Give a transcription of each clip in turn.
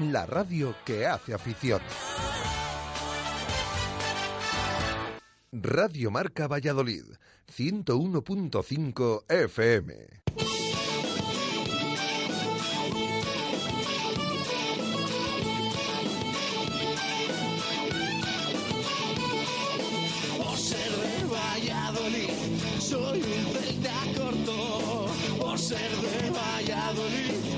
la radio que hace afición. Radio Marca Valladolid, 101.5 FM. Por ser de Valladolid, soy un celta corto. Por ser de Valladolid,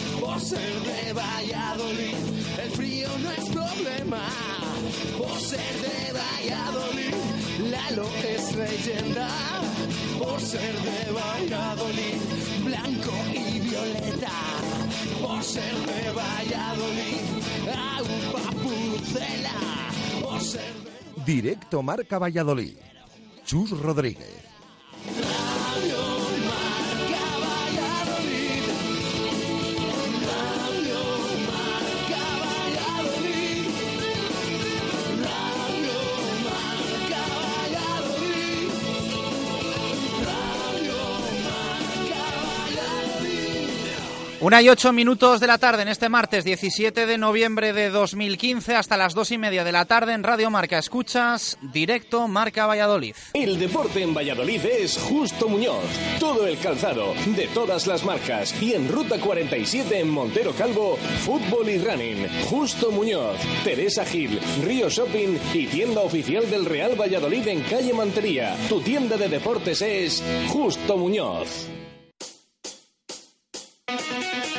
Por ser de Valladolid, el frío no es problema. Por ser de Valladolid, Lalo es leyenda. Por ser de Valladolid, blanco y violeta. Por ser de Valladolid, agua pucela. Por ser de Directo Marca Valladolid. Chus Rodríguez. Una y ocho minutos de la tarde en este martes 17 de noviembre de 2015 hasta las dos y media de la tarde en Radio Marca. Escuchas directo Marca Valladolid. El deporte en Valladolid es Justo Muñoz. Todo el calzado, de todas las marcas. Y en Ruta 47 en Montero Calvo, fútbol y running. Justo Muñoz, Teresa Gil, Río Shopping y tienda oficial del Real Valladolid en calle Mantería. Tu tienda de deportes es Justo Muñoz. ¿Qué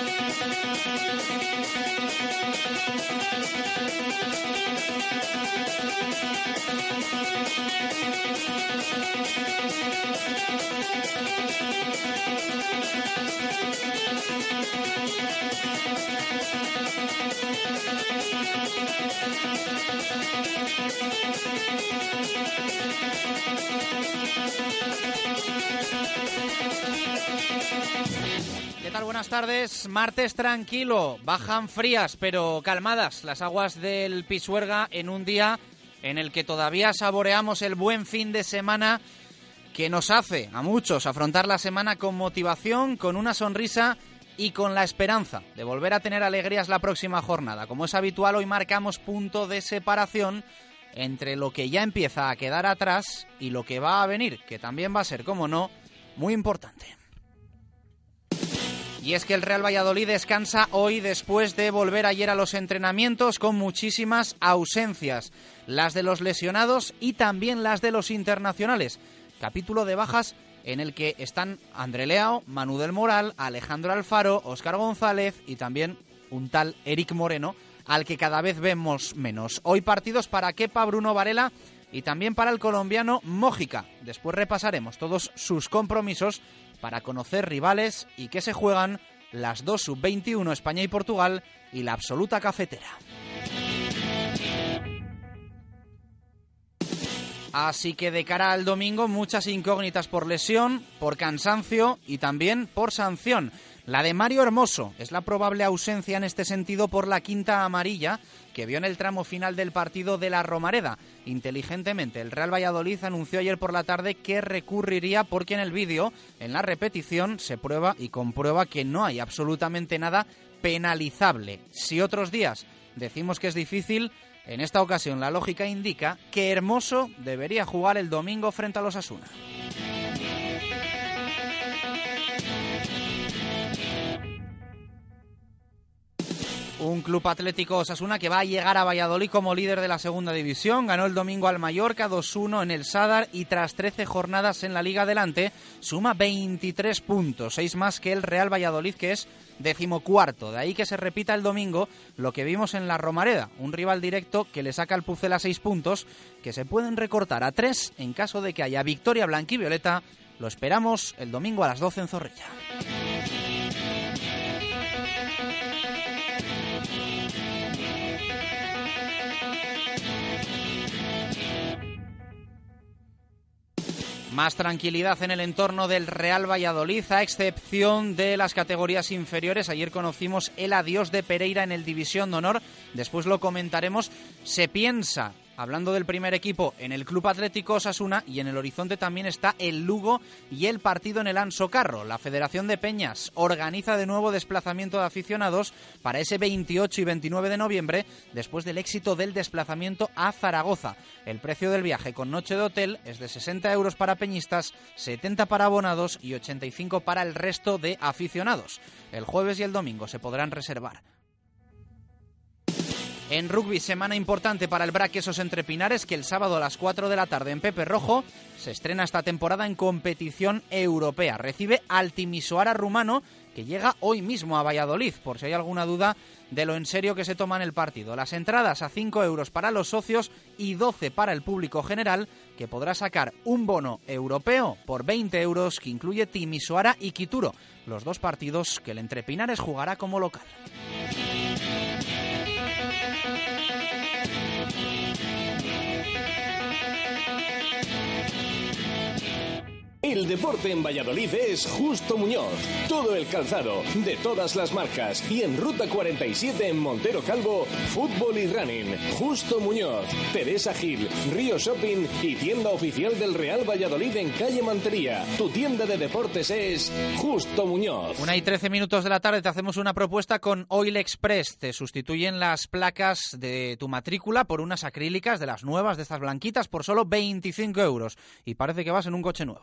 Buenas tardes. Martes tranquilo. Bajan frías pero calmadas las aguas del Pisuerga en un día en el que todavía saboreamos el buen fin de semana que nos hace a muchos afrontar la semana con motivación, con una sonrisa y con la esperanza de volver a tener alegrías la próxima jornada. Como es habitual, hoy marcamos punto de separación entre lo que ya empieza a quedar atrás y lo que va a venir, que también va a ser, como no, muy importante. Y es que el Real Valladolid descansa hoy después de volver ayer a los entrenamientos con muchísimas ausencias, las de los lesionados y también las de los internacionales. Capítulo de bajas en el que están André Leao, Manu del Moral, Alejandro Alfaro, Óscar González y también un tal Eric Moreno, al que cada vez vemos menos. Hoy partidos para Kepa, Bruno Varela y también para el colombiano Mójica. Después repasaremos todos sus compromisos para conocer rivales y que se juegan las dos sub-21 España y Portugal y la absoluta cafetera. Así que de cara al domingo muchas incógnitas por lesión, por cansancio y también por sanción. La de Mario Hermoso es la probable ausencia en este sentido por la quinta amarilla que vio en el tramo final del partido de la Romareda. Inteligentemente, el Real Valladolid anunció ayer por la tarde que recurriría porque en el vídeo, en la repetición, se prueba y comprueba que no hay absolutamente nada penalizable. Si otros días decimos que es difícil, en esta ocasión la lógica indica que Hermoso debería jugar el domingo frente a los Asuna. Un club atlético Osasuna que va a llegar a Valladolid como líder de la segunda división. Ganó el domingo al Mallorca 2-1 en el Sadar y tras 13 jornadas en la Liga Adelante suma 23 puntos, 6 más que el Real Valladolid que es decimocuarto. De ahí que se repita el domingo lo que vimos en la Romareda, un rival directo que le saca al Pucela 6 puntos que se pueden recortar a 3 en caso de que haya victoria blanquivioleta. Lo esperamos el domingo a las 12 en Zorrilla. Más tranquilidad en el entorno del Real Valladolid, a excepción de las categorías inferiores. Ayer conocimos el adiós de Pereira en el División de Honor. Después lo comentaremos. Se piensa hablando del primer equipo, en el Club Atlético Osasuna y en el horizonte también está el Lugo y el partido en el Anso Carro. La Federación de Peñas organiza de nuevo desplazamiento de aficionados para ese 28 y 29 de noviembre, después del éxito del desplazamiento a Zaragoza. El precio del viaje con noche de hotel es de 60 euros para peñistas, 70 para abonados y 85 para el resto de aficionados. El jueves y el domingo se podrán reservar. En rugby, semana importante para el Braquesos entre Pinares, que el sábado a las 4 de la tarde en Pepe Rojo se estrena esta temporada en competición europea. Recibe al Timisoara rumano, que llega hoy mismo a Valladolid, por si hay alguna duda de lo en serio que se toma en el partido. Las entradas a 5 euros para los socios y 12 para el público general, que podrá sacar un bono europeo por 20 euros que incluye Timisoara y Quituro, los dos partidos que el Entre Pinares jugará como local. Thank you. El deporte en Valladolid es Justo Muñoz. Todo el calzado, de todas las marcas. Y en Ruta 47 en Montero Calvo, fútbol y running. Justo Muñoz, Teresa Gil, Río Shopping y tienda oficial del Real Valladolid en calle Mantería. Tu tienda de deportes es Justo Muñoz. Una y 13 minutos de la tarde te hacemos una propuesta con Oil Express. Te sustituyen las placas de tu matrícula por unas acrílicas de las nuevas, de estas blanquitas, por solo 25 euros. Y parece que vas en un coche nuevo.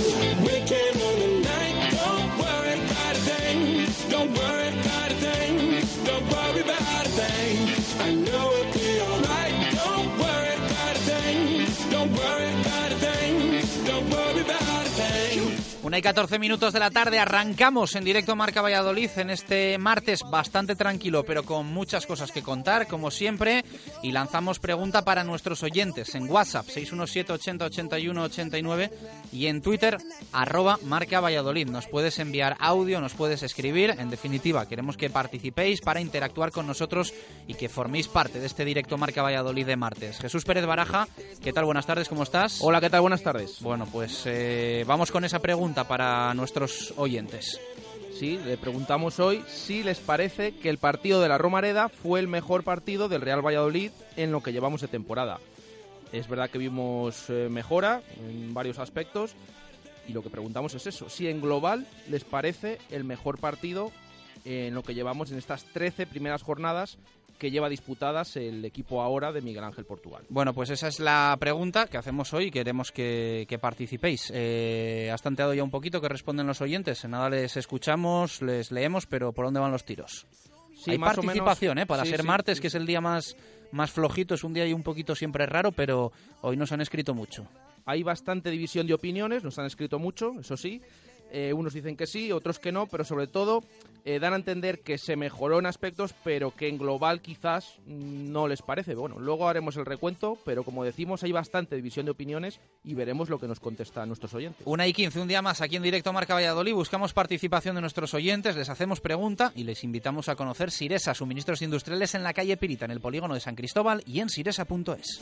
came on the night. Don't worry about a thing. Don't worry. Una y 14 minutos de la tarde arrancamos en directo Marca Valladolid en este martes bastante tranquilo, pero con muchas cosas que contar, como siempre, y lanzamos pregunta para nuestros oyentes en WhatsApp 617 80 81 89 y en Twitter arroba Marca Valladolid. Nos puedes enviar audio, nos puedes escribir, en definitiva, queremos que participéis para interactuar con nosotros y que forméis parte de este directo Marca Valladolid de martes. Jesús Pérez Baraja, ¿qué tal? Buenas tardes, ¿cómo estás? Hola, ¿qué tal? Buenas tardes. Bueno, pues eh, vamos con esa pregunta para nuestros oyentes. Sí, le preguntamos hoy si les parece que el partido de la Romareda fue el mejor partido del Real Valladolid en lo que llevamos de temporada. Es verdad que vimos eh, mejora en varios aspectos y lo que preguntamos es eso, si en global les parece el mejor partido en lo que llevamos en estas 13 primeras jornadas que lleva disputadas el equipo ahora de Miguel Ángel Portugal. Bueno, pues esa es la pregunta que hacemos hoy y queremos que, que participéis. Eh, has tanteado ya un poquito que responden los oyentes. En nada les escuchamos, les leemos, pero ¿por dónde van los tiros? Sí, Hay más o participación, menos. ¿eh? Para Sí, ser sí, martes, que es el día más, más flojito, es un día y un poquito siempre raro, pero hoy nos han escrito mucho. Hay bastante división de opiniones, nos han escrito mucho, eso sí. Eh, unos dicen que sí, otros que no, pero sobre todo eh, dan a entender que se mejoró en aspectos, pero que en global quizás no les parece. Bueno, luego haremos el recuento, pero como decimos, hay bastante división de opiniones y veremos lo que nos contestan nuestros oyentes. Una y 15, un día más aquí en directo Marca Valladolid. Buscamos participación de nuestros oyentes, les hacemos pregunta y les invitamos a conocer Siresa, suministros industriales en la calle Pirita, en el polígono de San Cristóbal y en siresa.es.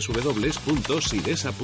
www.siresa.es.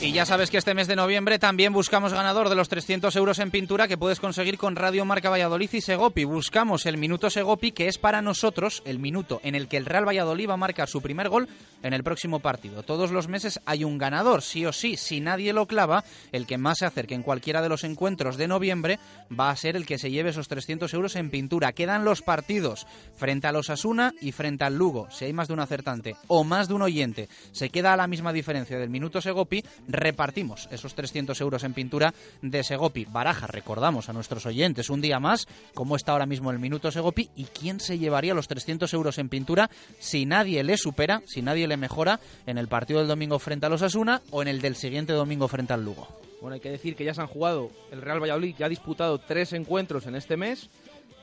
Y ya sabes que este mes de noviembre también buscamos ganador de los 300 euros en pintura que puedes conseguir con Radio Marca Valladolid y Segopi. Buscamos el minuto Segopi, que es para nosotros el minuto en el que el Real Valladolid va a marcar su primer gol en el próximo partido. Todos los meses hay un ganador, sí o sí. Si nadie lo clava, el que más se acerque en cualquiera de los encuentros de noviembre va a ser el que se lleve esos 300 euros en pintura. Quedan los partidos frente a los Asuna y frente al Lugo. Si hay más de un acertante o más de un oyente, se queda a la misma diferencia del minuto Segopi, repartimos esos 300 euros en pintura de Segopi. Baraja, recordamos a nuestros oyentes un día más cómo está ahora mismo el minuto Segopi y quién se llevaría los 300 euros en pintura si nadie le supera, si nadie le mejora en el partido del domingo frente a los Asuna o en el del siguiente domingo frente al Lugo. Bueno, hay que decir que ya se han jugado, el Real Valladolid ya ha disputado tres encuentros en este mes,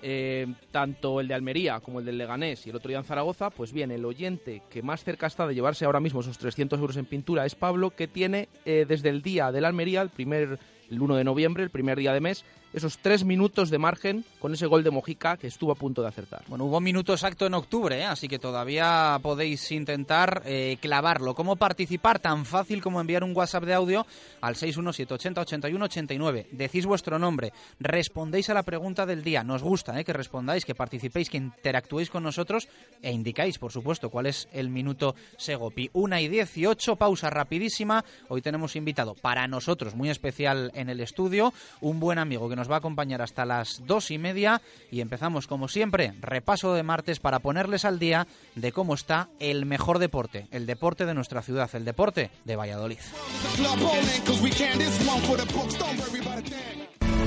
eh, tanto el de Almería como el del Leganés y el otro día en Zaragoza, pues bien, el oyente que más cerca está de llevarse ahora mismo esos 300 euros en pintura es Pablo, que tiene eh, desde el día del Almería, el primer el 1 de noviembre, el primer día de mes, esos tres minutos de margen con ese gol de Mojica que estuvo a punto de acertar. Bueno, hubo minuto exacto en octubre, ¿eh? así que todavía podéis intentar eh, clavarlo. ¿Cómo participar? Tan fácil como enviar un WhatsApp de audio al 617808189. Decís vuestro nombre, respondéis a la pregunta del día. Nos gusta ¿eh? que respondáis, que participéis, que interactuéis con nosotros e indicáis, por supuesto, cuál es el minuto Segopi. Una y 18, pausa rapidísima. Hoy tenemos invitado para nosotros, muy especial en el estudio, un buen amigo que nos va a acompañar hasta las dos y media y empezamos como siempre, repaso de martes para ponerles al día de cómo está el mejor deporte, el deporte de nuestra ciudad, el deporte de Valladolid.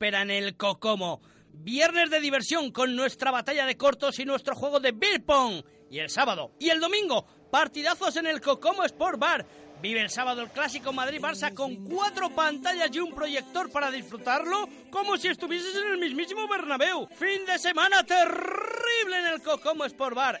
en el Cocomo. Viernes de diversión con nuestra batalla de cortos y nuestro juego de beer pong. Y el sábado y el domingo, partidazos en el Cocomo Sport Bar. Vive el sábado el clásico Madrid-Barça con cuatro pantallas y un proyector para disfrutarlo como si estuvieses en el mismísimo Bernabéu. Fin de semana terrible en el Cocomo Sport Bar.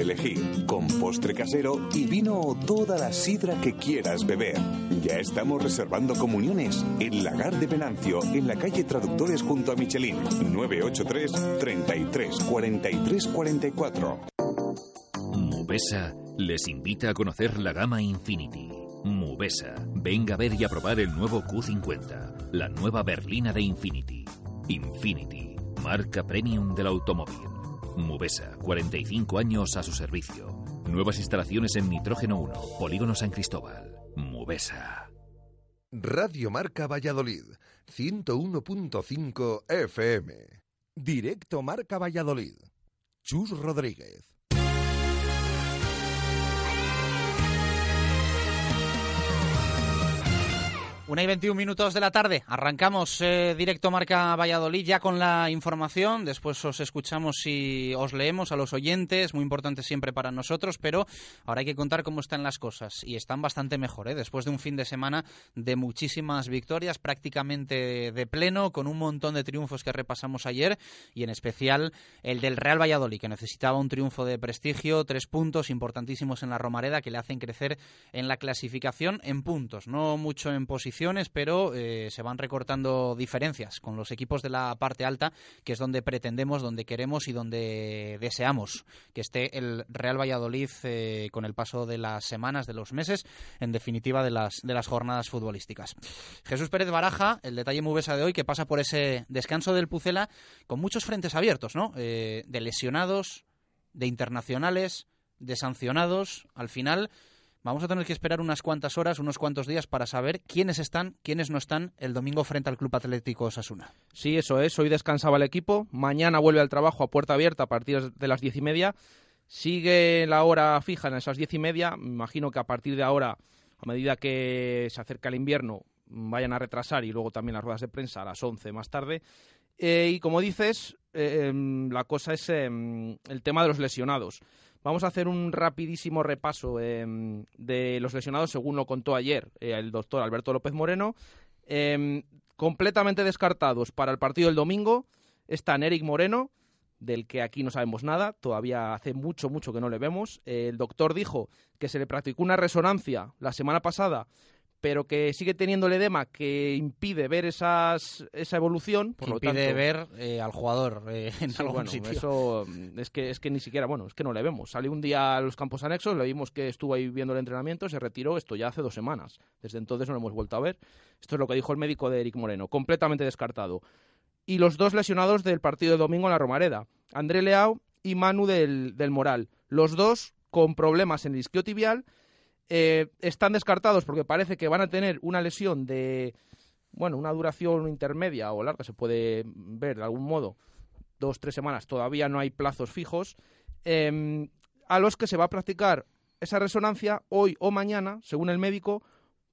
elegir, con postre casero y vino o toda la sidra que quieras beber. Ya estamos reservando comuniones en Lagar de Venancio, en la calle Traductores junto a Michelin, 983 33 43 44. Mubesa les invita a conocer la gama Infinity. Mubesa, venga a ver y a probar el nuevo Q50, la nueva berlina de Infinity. Infinity, marca premium del automóvil. Mubesa, 45 años a su servicio. Nuevas instalaciones en Nitrógeno 1, Polígono San Cristóbal. Mubesa. Radio Marca Valladolid, 101.5 FM. Directo Marca Valladolid. Chus Rodríguez. Una y 21 minutos de la tarde. Arrancamos eh, directo Marca Valladolid ya con la información. Después os escuchamos y os leemos a los oyentes. Muy importante siempre para nosotros, pero ahora hay que contar cómo están las cosas. Y están bastante mejor, ¿eh? después de un fin de semana de muchísimas victorias, prácticamente de pleno, con un montón de triunfos que repasamos ayer. Y en especial el del Real Valladolid, que necesitaba un triunfo de prestigio. Tres puntos importantísimos en la Romareda que le hacen crecer en la clasificación en puntos. No mucho en posición pero eh, se van recortando diferencias con los equipos de la parte alta, que es donde pretendemos, donde queremos y donde deseamos que esté el Real Valladolid eh, con el paso de las semanas, de los meses, en definitiva de las, de las jornadas futbolísticas. Jesús Pérez Baraja, el detalle muy besa de hoy, que pasa por ese descanso del Pucela con muchos frentes abiertos, ¿no? Eh, de lesionados, de internacionales, de sancionados. Al final Vamos a tener que esperar unas cuantas horas, unos cuantos días para saber quiénes están, quiénes no están el domingo frente al Club Atlético Osasuna. Sí, eso es. Hoy descansaba el equipo. Mañana vuelve al trabajo a puerta abierta a partir de las diez y media. Sigue la hora fija en esas diez y media. Me imagino que a partir de ahora, a medida que se acerca el invierno, vayan a retrasar y luego también las ruedas de prensa a las once más tarde. Eh, y como dices, eh, em, la cosa es em, el tema de los lesionados. Vamos a hacer un rapidísimo repaso em, de los lesionados según lo contó ayer eh, el doctor Alberto López Moreno. Em, completamente descartados para el partido del domingo están Eric Moreno, del que aquí no sabemos nada, todavía hace mucho, mucho que no le vemos. el doctor dijo que se le practicó una resonancia la semana pasada pero que sigue teniendo el edema que impide ver esas, esa evolución. Por impide ver eh, al jugador eh, en algún sitio. Eso mm, es que, es que ni siquiera, bueno, es que no le vemos. Salió un día a los campos anexos, le vimos que estuvo ahí viendo el entrenamiento, se retiró, esto ya hace dos semanas. Desde entonces no lo hemos vuelto a ver. Esto es lo que dijo el médico de Eric Moreno, completamente descartado. Y los dos lesionados del partido de domingo en la Romareda, André Leao y Manu del, del Moral. Los dos con problemas en el isquiotibial eh, están descartados porque parece que van a tener una lesión de, bueno, una duración intermedia o larga, se puede ver de algún modo, dos, tres semanas, todavía no hay plazos fijos, em, a los que se va a practicar esa resonancia hoy o mañana, según el médico,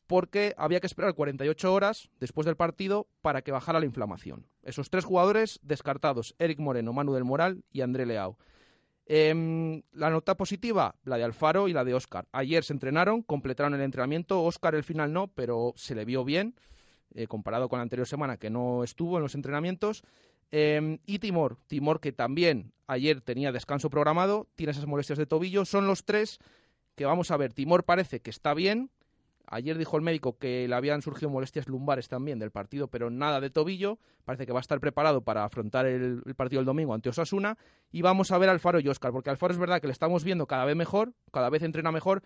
porque había que esperar 48 horas después del partido para que bajara la inflamación. Esos tres jugadores descartados, Eric Moreno, Manu del Moral y André Leao. Em, la nota positiva, la de Alfaro y la de Oscar. Ayer se entrenaron, completaron el entrenamiento. Oscar el final no, pero se le vio bien, eh, comparado con la anterior semana que no estuvo en los entrenamientos. Em, y Timor, Timor que también ayer tenía descanso programado, tiene esas molestias de tobillo. Son los tres que vamos a ver. Timor parece que está bien, Ayer dijo el médico que le habían surgido molestias lumbares también del partido, pero nada de tobillo. Parece que va a estar preparado para afrontar el, partido del domingo ante Osasuna. Y vamos a ver a Alfaro y Oscar, porque Alfaro es verdad que le estamos viendo cada vez mejor, cada vez entrena mejor.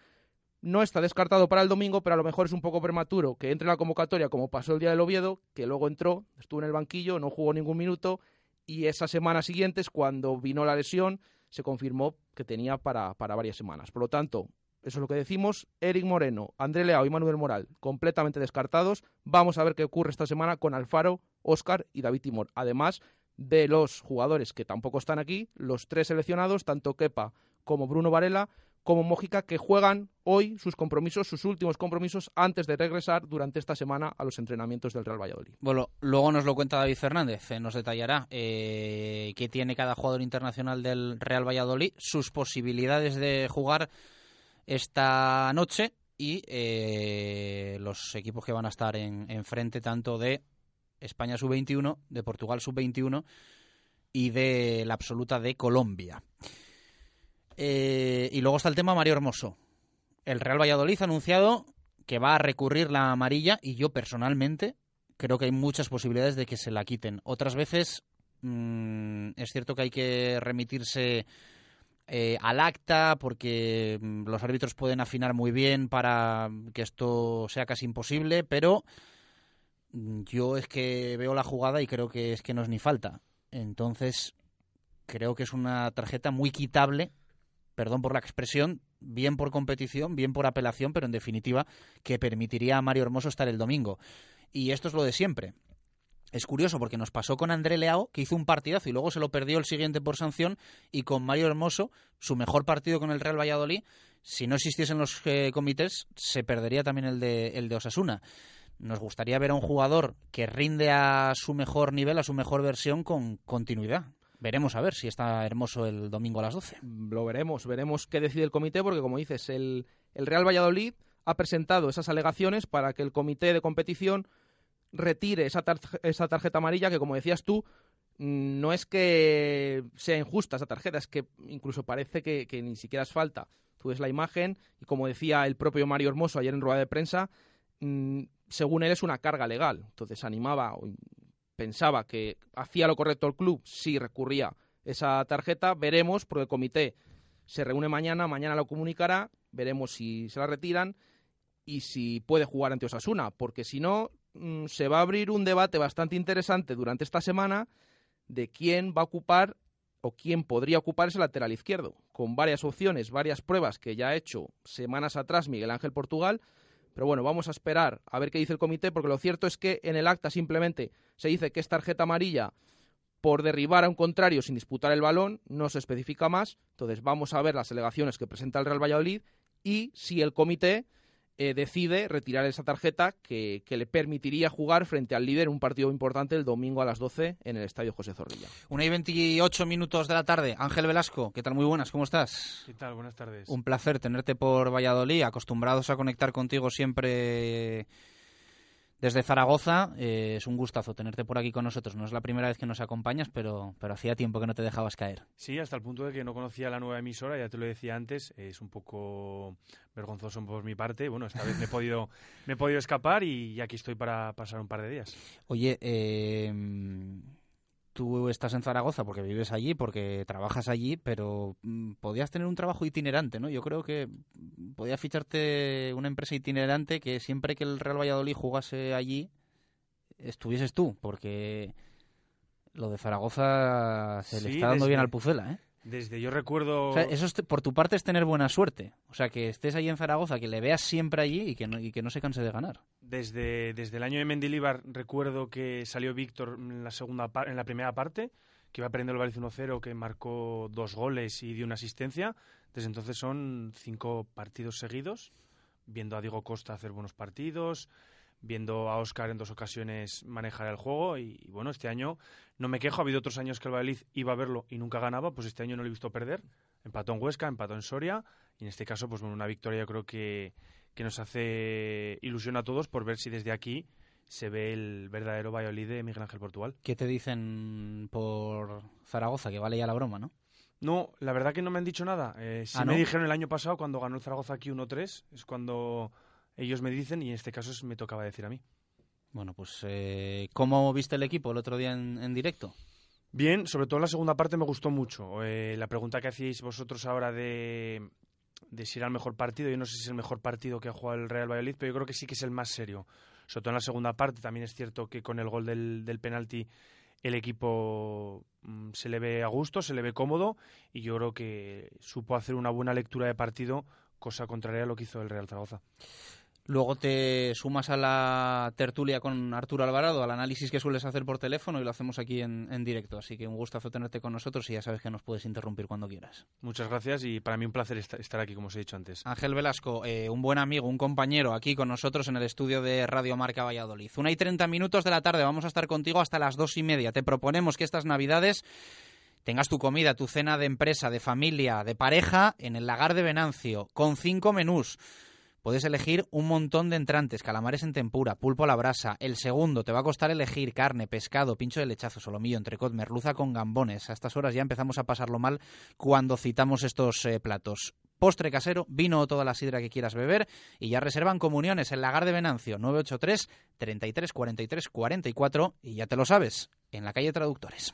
No está descartado para el domingo, pero a lo mejor es un poco prematuro que entre en la convocatoria como pasó el día del Oviedo, que luego entró, estuvo en el banquillo, no jugó ningún minuto y esa semana siguiente cuando vino la lesión, se confirmó que tenía para, para varias semanas. Por lo tanto, eso es lo que decimos. Eric Moreno, André Leao y Manuel Moral completamente descartados. Vamos a ver qué ocurre esta semana con Alfaro, Oscar y David Timor. Además de los jugadores que tampoco están aquí, los tres seleccionados, tanto Kepa como Bruno Varela, como Mójica, que juegan hoy sus compromisos, sus últimos compromisos, antes de regresar durante esta semana a los entrenamientos del Real Valladolid. Bueno, luego nos lo cuenta David Fernández, eh, nos detallará eh, qué tiene cada jugador internacional del Real Valladolid, sus posibilidades de jugar esta noche y eh, los equipos que van a estar en, frente tanto de España sub-21, de Portugal sub-21 y de la absoluta de Colombia. Eh, y luego está el tema Mario Hermoso. El Real Valladolid ha anunciado que va a recurrir la amarilla y yo personalmente creo que hay muchas posibilidades de que se la quiten. Otras veces mm, es cierto que hay que remitirse eh, al acta, porque mm, los árbitros pueden afinar muy bien para que esto sea casi imposible, pero mm, yo es que veo la jugada y creo que es que no es ni falta. Entonces, creo que es una tarjeta muy quitable, perdón por la expresión, bien por competición, bien por apelación, pero en definitiva que permitiría a Mario Hermoso estar el domingo. Y esto es lo de siempre. Es curioso porque nos pasó con André Leao, que hizo un partidazo y luego se lo perdió el siguiente por sanción, y con Mario Hermoso, su mejor partido con el Real Valladolid, si no existiesen los eh, comités, se perdería también el de, el de Osasuna. Nos gustaría ver a un jugador que rinde a su mejor nivel, a su mejor versión con continuidad. Veremos a ver si está hermoso el domingo a las 12. Lo veremos, veremos qué decide el comité, porque como dices, el, el Real Valladolid ha presentado esas alegaciones para que el comité de competición retire esa, tarje- esa tarjeta amarilla que, como decías tú, no es que sea injusta esa tarjeta, es que incluso parece que, ni siquiera es falta. Tú ves la imagen y, como decía el propio Mario Hermoso ayer en rueda de prensa, mm, según él es una carga legal. Entonces animaba o pensaba que hacía lo correcto el club si recurría esa tarjeta. Veremos, porque el comité se reúne mañana, mañana lo comunicará, veremos si se la retiran y si puede jugar ante Osasuna, porque si no, se va a abrir un debate bastante interesante durante esta semana de quién va a ocupar o quién podría ocupar ese lateral izquierdo, con varias opciones, varias pruebas que ya ha hecho semanas atrás Miguel Ángel Portugal. Pero bueno, vamos a esperar a ver qué dice el comité, porque lo cierto es que en el acta simplemente se dice que es tarjeta amarilla por derribar a un contrario sin disputar el balón, no se especifica más. Entonces vamos a ver las alegaciones que presenta el Real Valladolid y si el comité eh, decide retirar esa tarjeta que, que le permitiría jugar frente al líder un partido importante el domingo a las 12 en el Estadio José Zorrilla. Una y 28 minutos de la tarde. Ángel Velasco, ¿qué tal? Muy buenas, ¿cómo estás? ¿Qué tal? Buenas tardes. Un placer tenerte por Valladolid, acostumbrados a conectar contigo siempre desde Zaragoza. Eh, es un gustazo tenerte por aquí con nosotros. No es la primera vez que nos acompañas, pero, pero hacía tiempo que no te dejabas caer. Sí, hasta el punto de que no conocía la nueva emisora, ya te lo decía antes, es un poco vergonzoso por mi parte. Bueno, esta vez me he podido, me he podido escapar y aquí estoy para pasar un par de días. Oye, eh, tú estás en Zaragoza porque vives allí, porque trabajas allí, pero mm, podías tener un trabajo itinerante, ¿no? Yo creo que podía ficharte una empresa itinerante que siempre que el Real Valladolid jugase allí, estuvieses tú, porque lo de Zaragoza se le está dando desde- bien al Pucela, ¿eh? Desde yo recuerdo... O sea, eso es por tu parte es tener buena suerte. O sea, que estés allí en Zaragoza, que le veas siempre allí y que no, y que no se canse de ganar. Desde, desde el año de Mendilibar recuerdo que salió Víctor en la, segunda en la primera parte, que iba perdiendo el Valencia 1-0, que marcó dos goles y dio una asistencia. Desde entonces son cinco partidos seguidos, viendo a Diego Costa hacer buenos partidos, viendo a Oscar en dos ocasiones manejar el juego y, y bueno, este año no me quejo, ha habido otros años que el Valladolid iba a verlo y nunca ganaba, pues este año no lo he visto perder. Empató en Huesca, empató en Soria y en este caso, pues bueno, una victoria yo creo que, que nos hace ilusión a todos por ver si desde aquí se ve el verdadero Valladolid de Miguel Ángel Portugal. ¿Qué te dicen por Zaragoza? Que vale ya la broma, ¿no? No, la verdad que no me han dicho nada. Eh, sí ¿Ah, me dijeron el año pasado cuando ganó el Zaragoza aquí 1-3, es cuando ellos me dicen y en este caso me tocaba decir a mí. Bueno, pues eh, ¿cómo viste el equipo el otro día en, en directo? Bien, sobre todo la segunda parte me gustó mucho. Eh, la pregunta que hacíais vosotros ahora de, de si era el mejor partido, yo no sé si es el mejor partido que ha jugado el Real Valladolid, pero yo creo que sí que es el más serio. Sobre todo en la segunda parte, también es cierto que con el gol del, del penalti el equipo mm, se le ve a gusto, se le ve cómodo y yo creo que supo hacer una buena lectura de partido, cosa contraria a lo que hizo el Real Zaragoza. Luego te sumas a la tertulia con Arturo Alvarado, al análisis que sueles hacer por teléfono y lo hacemos aquí en, en directo. Así que un gustazo tenerte con nosotros y ya sabes que nos puedes interrumpir cuando quieras. Muchas gracias y para mí un placer esta- estar aquí, como os he dicho antes. Ángel Velasco, eh, un buen amigo, un compañero aquí con nosotros en el estudio de Radio Marca Valladolid. Una y treinta minutos de la tarde, vamos a estar contigo hasta las dos y media. Te proponemos que estas navidades tengas tu comida, tu cena de empresa, de familia, de pareja en el lagar de Venancio, con cinco menús. Puedes elegir un montón de entrantes, calamares en tempura, pulpo a la brasa. El segundo te va a costar elegir carne, pescado, pincho de lechazo, solomillo, entrecot, merluza con gambones. A estas horas ya empezamos a pasarlo mal cuando citamos estos eh, platos. Postre casero, vino o toda la sidra que quieras beber y ya reservan comuniones en Lagar de Venancio 983 33 43 44 y ya te lo sabes, en la calle Traductores.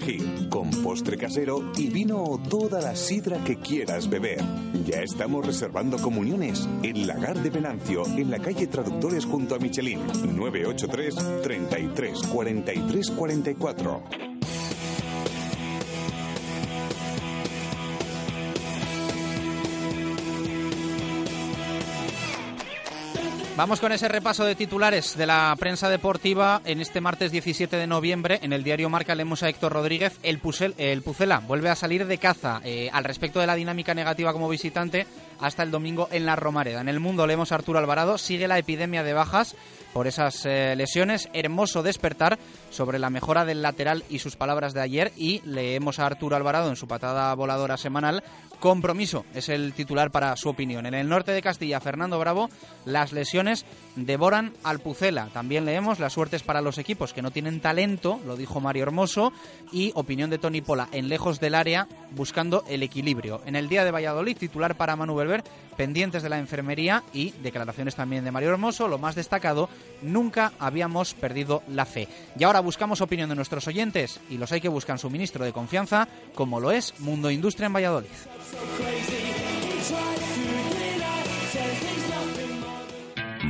con postre casero y vino o toda la sidra que quieras beber. Ya estamos reservando comuniones en Lagar de Venancio, en la calle Traductores junto a Michelin, 983 33 43 44. Vamos con ese repaso de titulares de la prensa deportiva en este martes 17 de noviembre. En el diario Marca leemos a Héctor Rodríguez. El, Pusel, el Pucela vuelve a salir de caza eh, al respecto de la dinámica negativa como visitante hasta el domingo en la Romareda. En el mundo leemos a Arturo Alvarado. Sigue la epidemia de bajas por esas eh, lesiones. Hermoso despertar sobre la mejora del lateral y sus palabras de ayer. Y leemos a Arturo Alvarado en su patada voladora semanal. Compromiso es el titular para su opinión. En el norte de Castilla, Fernando Bravo, las lesiones devoran al Pucela. También leemos las suertes para los equipos que no tienen talento, lo dijo Mario Hermoso, y opinión de Tony Pola en lejos del área buscando el equilibrio. En el día de Valladolid, titular para Manu Belver, pendientes de la enfermería y declaraciones también de Mario Hermoso. Lo más destacado, nunca habíamos perdido la fe. Y ahora buscamos opinión de nuestros oyentes y los hay que buscan suministro de confianza, como lo es Mundo Industria en Valladolid. so crazy.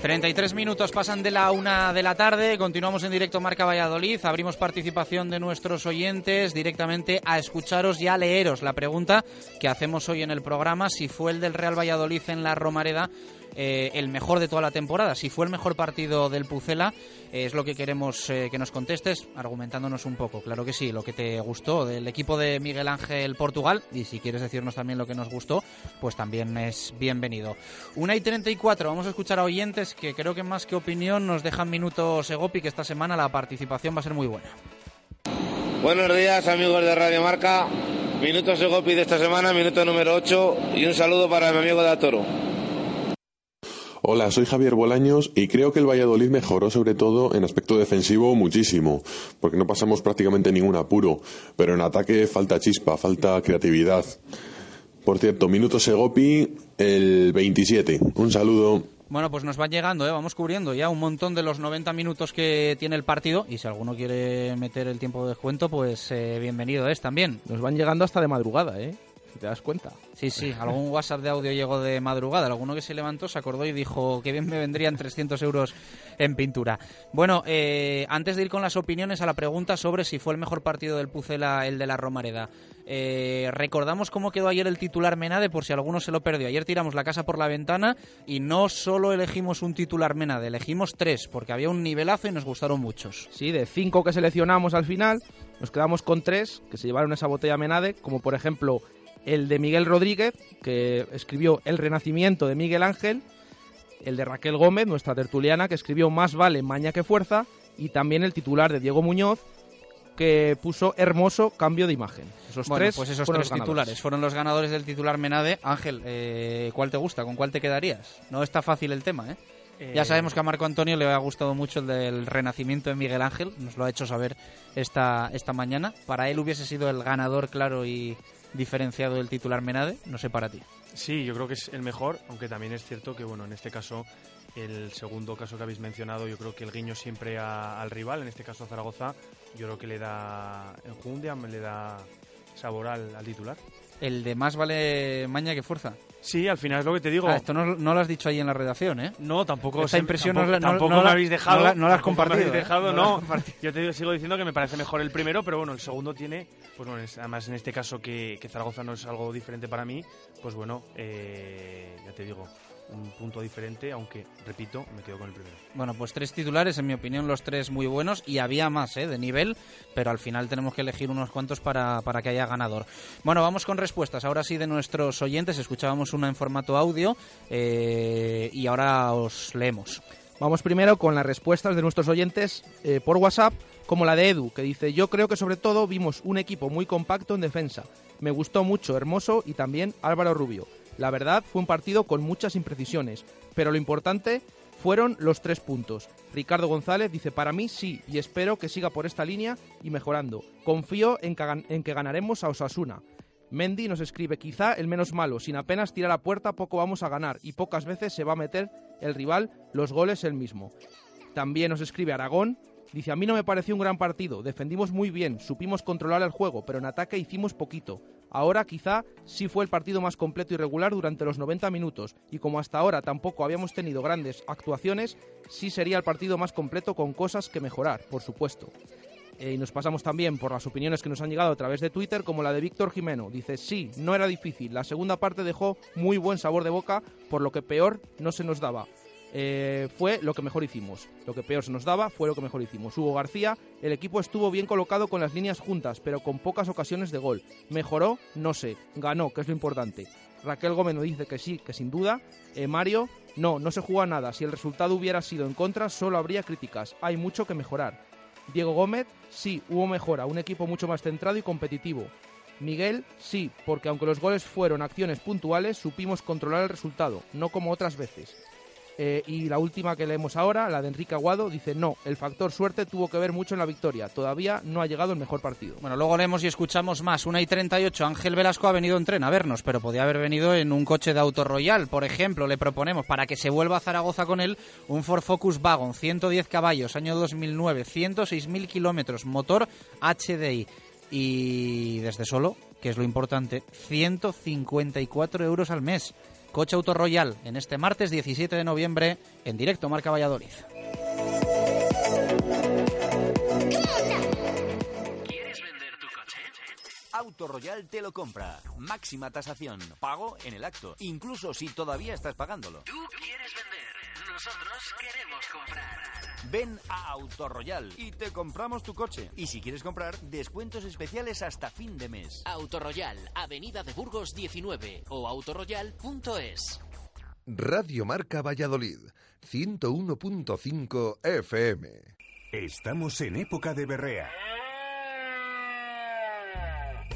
33 minutos pasan de la una de la tarde, continuamos en directo Marca Valladolid, abrimos participación de nuestros oyentes directamente a escucharos y a leeros la pregunta que hacemos hoy en el programa, si fue el del Real Valladolid en la Romareda eh, el mejor de toda la temporada. Si fue el mejor partido del Pucela, eh, es lo que queremos eh, que nos contestes, argumentándonos un poco. Claro que sí, lo que te gustó del equipo de Miguel Ángel Portugal, y si quieres decirnos también lo que nos gustó, pues también es bienvenido. Una y 34, vamos a escuchar a oyentes que creo que más que opinión nos dejan minutos Egopi, que esta semana la participación va a ser muy buena. Buenos días amigos de Radio Marca, minutos Egopi de esta semana, minuto número 8 y un saludo para mi amigo de Atoro. Hola, soy Javier Bolaños y creo que el Valladolid mejoró sobre todo en aspecto defensivo muchísimo, porque no pasamos prácticamente ningún apuro, pero en ataque falta chispa, falta creatividad. Por cierto, minuto Segopi el 27. Un saludo. Bueno, pues nos van llegando, ¿eh? vamos cubriendo ya un montón de los 90 minutos que tiene el partido y si alguno quiere meter el tiempo de descuento, pues eh, bienvenido es también. Nos van llegando hasta de madrugada, ¿eh? ¿Te das cuenta? Sí, sí, algún WhatsApp de audio llegó de madrugada. Alguno que se levantó se acordó y dijo que bien me vendrían 300 euros en pintura. Bueno, eh, antes de ir con las opiniones a la pregunta sobre si fue el mejor partido del Pucela el de la Romareda, eh, recordamos cómo quedó ayer el titular Menade por si alguno se lo perdió. Ayer tiramos la casa por la ventana y no solo elegimos un titular Menade, elegimos tres porque había un nivelazo y nos gustaron muchos. Sí, de cinco que seleccionamos al final, nos quedamos con tres que se llevaron esa botella Menade, como por ejemplo el de Miguel Rodríguez, que escribió El Renacimiento de Miguel Ángel, el de Raquel Gómez, nuestra tertuliana, que escribió Más vale maña que fuerza, y también el titular de Diego Muñoz, que puso hermoso cambio de imagen. Esos Bueno, tres pues esos fueron tres los titulares fueron los ganadores del titular Menade. Ángel, eh, ¿cuál te gusta? ¿Con cuál te quedarías? No está fácil el tema, ¿eh? Eh, Ya sabemos que a Marco Antonio le ha gustado mucho el del renacimiento de Miguel Ángel, nos lo ha hecho saber esta, esta mañana. Para él hubiese sido el ganador claro y diferenciado del titular Menade, no sé para ti. Sí, yo creo que es el mejor, aunque también es cierto que, bueno, en este caso, el segundo caso que habéis mencionado, yo creo que el guiño siempre a- al rival, en este caso a Zaragoza, yo creo que le da enjundia, le da sabor al titular. El de más vale maña que fuerza. Sí, al final es lo que te digo. Ah, esto no, no lo has dicho ahí en la redacción, ¿eh? No, tampoco. Esta impresión tampoco, no, la- no- tampoco no me la- habéis dejado. No la, no la has me compartido. habéis ¿eh? dejado, no. Yo te sigo diciendo que me parece mejor el primero, pero bueno, el segundo tiene, pues bueno, es- además en este caso que, que Zaragoza no es algo diferente para mí, pues bueno, eh, ya te digo, un punto diferente, aunque repito, me quedo con el primero. Bueno, pues tres titulares, en mi opinión, los tres muy buenos y había más ¿eh? de nivel, pero al final tenemos que elegir unos cuantos para, para que haya ganador. Bueno, vamos con respuestas. Ahora sí de nuestros oyentes, escuchábamos una en formato audio eh, y ahora os leemos. Vamos primero con las respuestas de nuestros oyentes eh, por WhatsApp, como la de Edu, que dice, yo creo que sobre todo vimos un equipo muy compacto en defensa. Me gustó mucho Hermoso y también Álvaro Rubio. La verdad fue un partido con muchas imprecisiones, pero lo importante fueron los tres puntos. Ricardo González dice, para mí sí, y espero que siga por esta línea y mejorando. Confío en que, ganaremos a Osasuna. Mendy nos escribe, quizá el menos malo, sin apenas tirar a puerta poco vamos a ganar y pocas veces se va a meter el rival los goles él mismo. También nos escribe Aragón, dice, a mí no me pareció un gran partido, defendimos muy bien, supimos controlar el juego, pero en ataque hicimos poquito. Ahora quizá sí fue el partido más completo y regular durante los 90 minutos y como hasta ahora tampoco habíamos tenido grandes actuaciones, sí sería el partido más completo con cosas que mejorar, por supuesto. Eh, y nos pasamos también por las opiniones que nos han llegado a través de Twitter, como la de Víctor Jimeno. Dice, sí, no era difícil. La segunda parte dejó muy buen sabor de boca, por lo que peor no se nos daba. Eh, fue lo que mejor hicimos. Lo que peor se nos daba fue lo que mejor hicimos. Hugo García, el equipo estuvo bien colocado con las líneas juntas, pero con pocas ocasiones de gol. ¿Mejoró? No sé. Ganó, que es lo importante. Raquel Gómez nos dice que sí, que sin duda. Eh, Mario, no, no se juega nada. Si el resultado hubiera sido en contra, solo habría críticas. Hay mucho que mejorar. Diego Gómez, sí, hubo mejora, un equipo mucho más centrado y competitivo. Miguel, sí, porque aunque los goles fueron acciones puntuales, supimos controlar el resultado, no como otras veces. Eh, y la última que leemos ahora, la de Enrique Aguado, dice no, el factor suerte tuvo que ver mucho en la victoria, todavía no ha llegado el mejor partido. Bueno, luego leemos y escuchamos más. Una y 38. Ángel Velasco ha venido en tren a vernos, pero podía haber venido en un coche de Auto Royal. Por ejemplo, le proponemos para que se vuelva a Zaragoza con él un Ford Focus Wagon, 110 caballos, año 2009, 106.000 kilómetros, motor HDI. Y desde solo, que es lo importante, 154 euros al mes. Coche Auto Royal en este martes 17 de noviembre en directo Marca Valladolid. Auto Royal te lo compra. Máxima tasación. Pago en el acto. Incluso si todavía estás pagándolo. Tú quieres vender, nosotros queremos comprar. Ven a Auto Royal y te compramos tu coche. Y si quieres comprar, descuentos especiales hasta fin de mes. Autoroyal, Avenida de Burgos 19 o autoroyal.es. Radio Marca Valladolid, 101.5 FM. Estamos en época de berrea.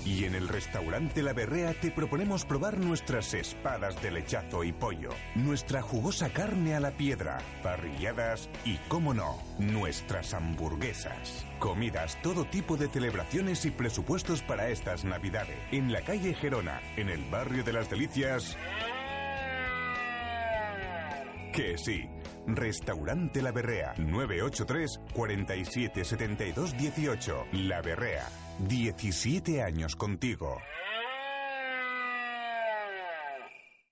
Y en el restaurante La Berrea te proponemos probar nuestras espadas de lechazo y pollo, nuestra jugosa carne a la piedra, parrilladas y, cómo no, nuestras hamburguesas. Comidas, todo tipo de celebraciones y presupuestos para estas navidades. En la calle Gerona, en el barrio de las Delicias. Que sí. Restaurante La Berrea, 983 47 72 18. La Berrea, 17 años contigo.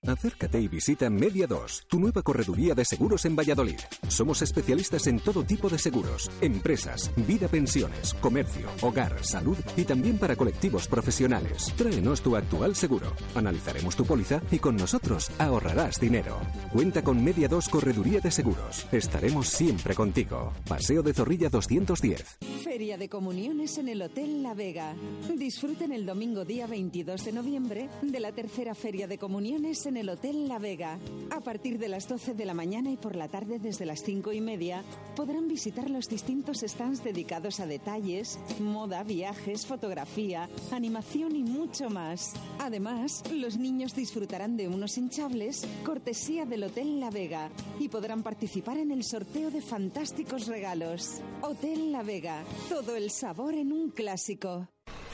Acércate y visita Media 2, tu nueva correduría de seguros en Valladolid. Somos especialistas en todo tipo de seguros, empresas, vida pensiones, comercio, hogar, salud y también para colectivos profesionales. Tráenos tu actual seguro, analizaremos tu póliza y con nosotros ahorrarás dinero. Cuenta con Media 2 Correduría de Seguros. Estaremos siempre contigo. Paseo de Zorrilla 210. Feria de Comuniones en el Hotel La Vega. Disfruten el domingo día 22 de noviembre de la tercera Feria de Comuniones en el Hotel La Vega. A partir de las 12 de la mañana y por la tarde desde las 5 y media podrán visitar los distintos stands dedicados a detalles, moda, viajes, fotografía, animación y mucho más. Además, los niños disfrutarán de unos hinchables cortesía del Hotel La Vega y podrán participar en el sorteo de fantásticos regalos. Hotel La Vega, todo el sabor en un clásico.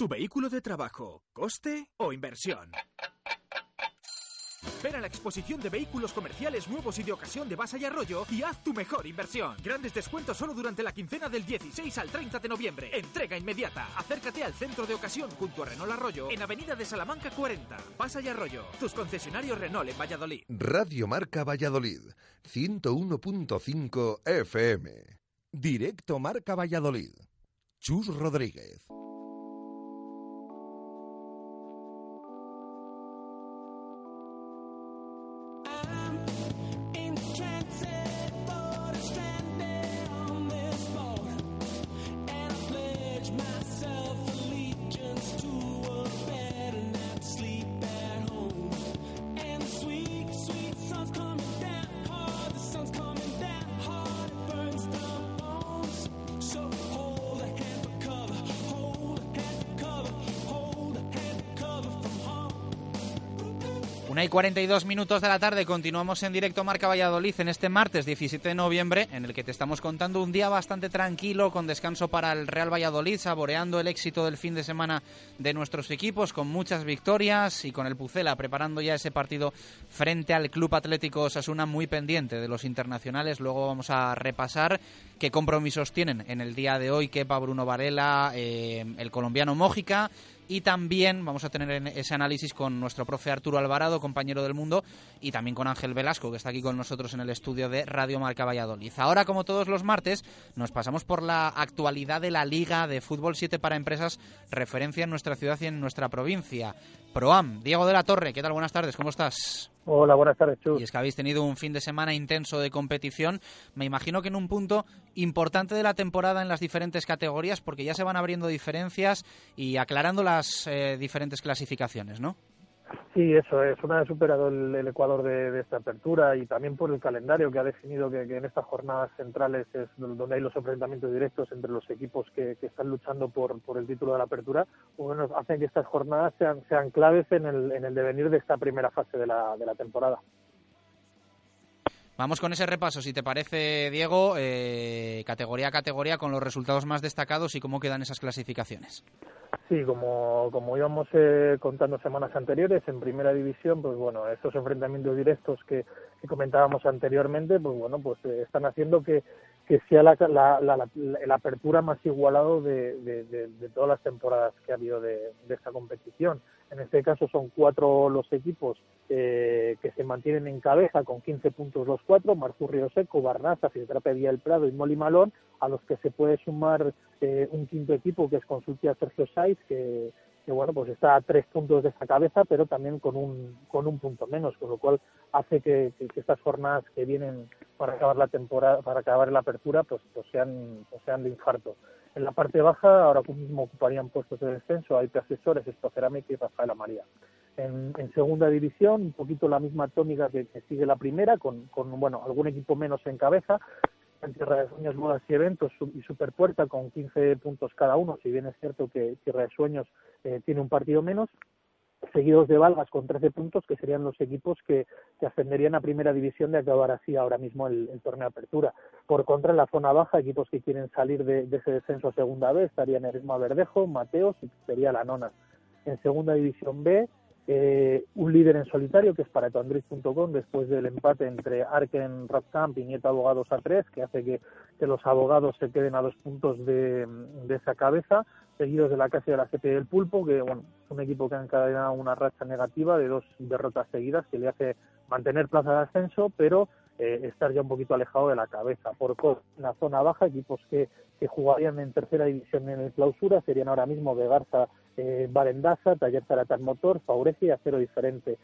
¿Tu vehículo de trabajo, coste o inversión? Ven a la exposición de vehículos comerciales nuevos y de ocasión de Basa y Arroyo y haz tu mejor inversión. Grandes descuentos solo durante la quincena del 16 al 30 de noviembre. Entrega inmediata. Acércate al centro de ocasión junto a Renault Arroyo en Avenida de Salamanca 40. Basa y Arroyo, tus concesionarios Renault en Valladolid. Radio Marca Valladolid, 101.5 FM. Directo Marca Valladolid. Chus Rodríguez. 42 minutos de la tarde, continuamos en directo Marca Valladolid en este martes 17 de noviembre, en el que te estamos contando un día bastante tranquilo, con descanso para el Real Valladolid, saboreando el éxito del fin de semana de nuestros equipos, con muchas victorias y con el Pucela preparando ya ese partido frente al Club Atlético Osasuna, muy pendiente de los internacionales. Luego vamos a repasar qué compromisos tienen en el día de hoy Kepa Bruno Varela, eh, el colombiano Mójica y también vamos a tener ese análisis con nuestro profe Arturo Alvarado, compañero del mundo, y también con Ángel Velasco, que está aquí con nosotros en el estudio de Radio Marca Valladolid. Ahora, como todos los martes, nos pasamos por la actualidad de la Liga de Fútbol 7 para Empresas, referencia en nuestra ciudad y en nuestra provincia. Proam, Diego de la Torre, ¿qué tal? Buenas tardes, ¿cómo estás? Hola, buenas tardes, Chus. Y es que habéis tenido un fin de semana intenso de competición, me imagino que en un punto importante de la temporada en las diferentes categorías, porque ya se van abriendo diferencias y aclarando las eh, diferentes clasificaciones, ¿no? Sí, eso es. Una vez superado el, Ecuador de, esta apertura y también por el calendario que ha definido que, en estas jornadas centrales es donde hay los enfrentamientos directos entre los equipos que, están luchando por, por, el título de la apertura, pues bueno, hacen que estas jornadas sean, sean claves en el, en el devenir de esta primera fase de la, de la temporada. Vamos con ese repaso, si te parece, Diego, eh, categoría a categoría, con los resultados más destacados y cómo quedan esas clasificaciones. Sí, como, como íbamos eh, contando semanas anteriores, en primera división, pues bueno, estos enfrentamientos directos que, comentábamos anteriormente, pues bueno, pues eh, están haciendo que, que sea la, la, la, apertura más igualado de, de, todas las temporadas que ha habido de, esta competición. En este caso son cuatro los equipos eh, que se mantienen en cabeza con 15 puntos los cuatro, Río Seco, Barnaza, Fisioterapia El Prado y Moli Malón, a los que se puede sumar eh, un quinto equipo que es Consultia Sergio Saiz, que, que, bueno, pues está a tres puntos de esta cabeza, pero también con un, con un punto menos, con lo cual hace que, estas jornadas que vienen para acabar la temporada, para acabar la apertura, pues, pues sean, pues sean de infarto. En la parte baja, ahora mismo ocuparían puestos de descenso hay Asesores, Cerámica y Rafaela María. En, segunda división, un poquito la misma tónica que, sigue la primera, con, con, bueno algún equipo menos en cabeza, en Tierra de Sueños, Modas y Eventos y Superpuerta con 15 puntos cada uno, si bien es cierto que Tierra de Sueños eh, tiene un partido menos, seguidos de Valgas con 13 puntos, que serían los equipos que, que ascenderían a primera división de acabar así ahora mismo el, torneo de apertura. Por contra, en la zona baja, equipos que quieren salir de, ese descenso a segunda vez estarían Erisma Verdejo, Mateos y sería la nona. En segunda división B, eh, un líder en solitario, que es paratoandrés.com, después del empate entre Arken Radcamp y Nieto Abogados a tres, que hace que, los abogados se queden a dos puntos de, de esa cabeza, seguidos de la casa de la CP del Pulpo, que bueno, es un equipo que ha encadenado una racha negativa de dos derrotas seguidas que le hace mantener plaza de ascenso, pero eh, estar ya un poquito alejado de la cabeza. Por en la zona baja, equipos que, que jugarían en tercera división en el clausura serían ahora mismo de Garza, eh, Barendaza, Taller Zaratas Motor, Favorece y Acero Diferente.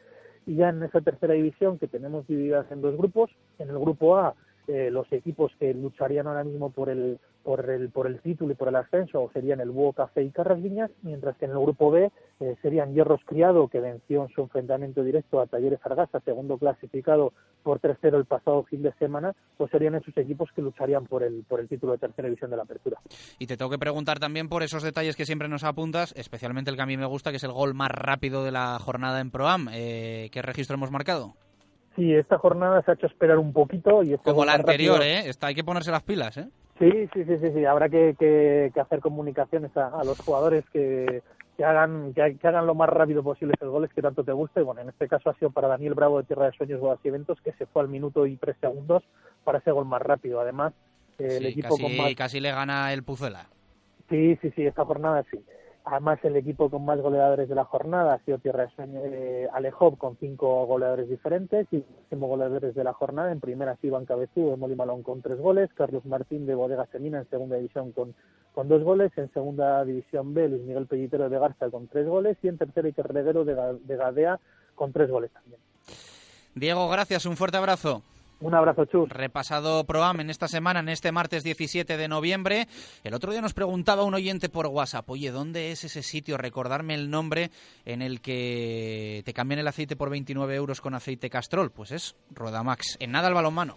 Y ya en esa tercera división que tenemos divididas en dos grupos, en el grupo A eh, los equipos que lucharían ahora mismo por el, por el, por el título y por el ascenso serían el Búho Café y Carras Viñas, mientras que en el grupo B eh, serían Hierros Criado, que venció en su enfrentamiento directo a Talleres Argasa, segundo clasificado por tercero el pasado fin de semana, pues serían esos equipos que lucharían por el, por el título de tercera división de la apertura. Y te tengo que preguntar también por esos detalles que siempre nos apuntas, especialmente el que a mí me gusta, que es el gol más rápido de la jornada en Proam. Eh, ¿Qué registro hemos marcado? Sí, esta jornada se ha hecho esperar un poquito. y Como la anterior, ¿eh? Está, hay que ponerse las pilas, ¿eh? Sí, sí, sí, sí, sí. habrá que, que, hacer comunicaciones a, los jugadores que, que hagan que, hagan lo más rápido posible esos goles que tanto te guste. Bueno, en este caso ha sido para Daniel Bravo de Tierra de Sueños, Bodas y Eventos, que se fue al minuto y tres segundos para ese gol más rápido. Además, eh, el equipo con más... casi le gana el Pucela. Sí, sí, sí, esta jornada sí. Además, el equipo con más goleadores de la jornada ha sido Tierra eh, Alejov con cinco goleadores diferentes y máximo goleadores de la jornada. En primera, Iván Cabezú de Molimalón con tres goles, Carlos Martín de Bodega Semina en segunda división con, con dos goles, en segunda división B, Luis Miguel Pellitero de Garza con tres goles y en tercera, Iker Reguero de, de Gadea con tres goles también. Diego, gracias, un fuerte abrazo. Un abrazo, Chus. Repasado ProAm en esta semana, en este martes 17 de noviembre. El otro día nos preguntaba un oyente por WhatsApp, oye, ¿dónde es ese sitio? Recordarme el nombre en el que te cambian el aceite por 29 euros con aceite Castrol. Pues es Rodamax. En nada el balonmano.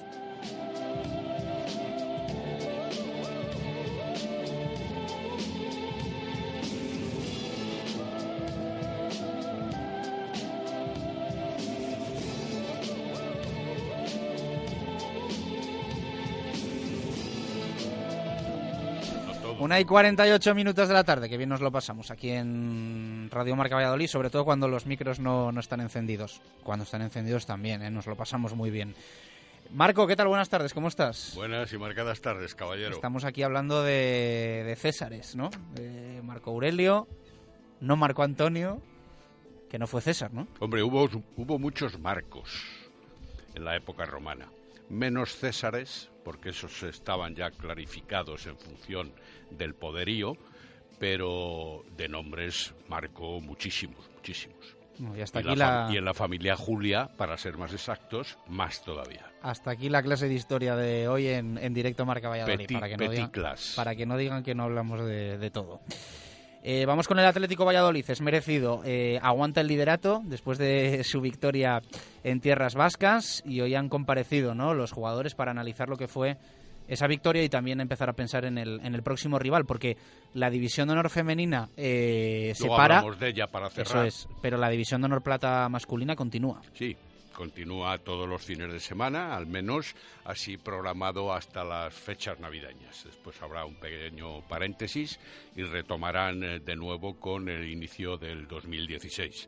Una y 48 minutos de la tarde, que bien nos lo pasamos aquí en Radio Marca Valladolid, sobre todo cuando los micros no, están encendidos. Cuando están encendidos también, ¿eh? nos lo pasamos muy bien. Marco, ¿qué tal? Buenas tardes, ¿cómo estás? Buenas y marcadas tardes, caballero. Estamos aquí hablando de, de Césares, ¿no? De Marco Aurelio, no Marco Antonio, que no fue César, ¿no? Hombre, hubo, hubo muchos Marcos en la época romana. Menos Césares, porque esos estaban ya clarificados en función del poderío, pero de nombres marcó muchísimos, muchísimos. Y, hasta aquí la, y, en la familia Julia, para ser más exactos, más todavía. Hasta aquí la clase de historia de hoy en, directo Marca Valladolid. para, que no digan, para que no digan que no hablamos de, todo. Eh, vamos con el Atlético Valladolid, es merecido. Eh, aguanta el liderato después de su victoria en tierras vascas y hoy han comparecido ¿no? los jugadores para analizar lo que fue esa victoria y también empezar a pensar en el, en el próximo rival, porque la división de honor femenina eh, se para. de ella para cerrar. Eso es, pero la división de honor plata masculina continúa. Sí, continúa todos los fines de semana, al menos así programado hasta las fechas navideñas. Después habrá un pequeño paréntesis y retomarán eh, de nuevo con el inicio del 2016.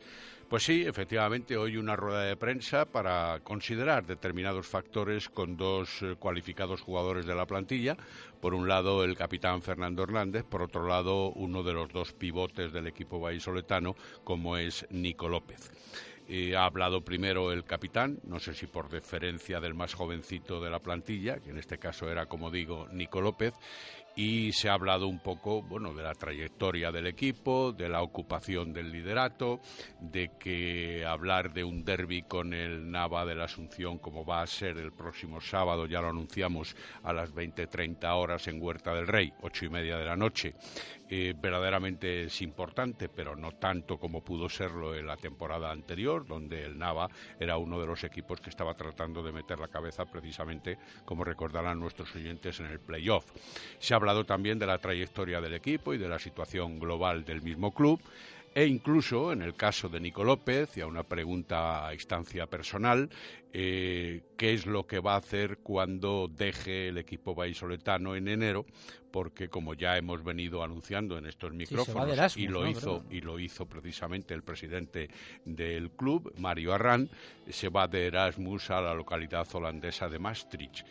Pues sí, efectivamente, hoy una rueda de prensa para considerar determinados factores con dos eh, cualificados jugadores de la plantilla. Por un lado, el capitán Fernando Hernández, por otro lado, uno de los dos pivotes del equipo vallisoletano, como es Nico López. Ha hablado primero el capitán, no sé si por deferencia del más jovencito de la plantilla, que en este caso era, como digo, Nico López, y se ha hablado un poco, bueno, de la trayectoria del equipo, de la ocupación del liderato, de que hablar de un derby con el Nava de la Asunción como va a ser el próximo sábado, ya lo anunciamos a las 20:30 horas en Huerta del Rey, ocho y media de la noche, eh, verdaderamente es importante, pero no tanto como pudo serlo en la temporada anterior, donde el Nava era uno de los equipos que estaba tratando de meter la cabeza precisamente, como recordarán nuestros oyentes, en el playoff. Se ha hablado también de la trayectoria del equipo y de la situación global del mismo club e incluso en el caso de Nico López, y a una pregunta a instancia personal, eh, qué es lo que va a hacer cuando deje el equipo vallisoletano en enero, porque como ya hemos venido anunciando en estos micrófonos y lo hizo y lo hizo precisamente el presidente del club, Mario Arran, se va de Erasmus a la localidad holandesa de Maastricht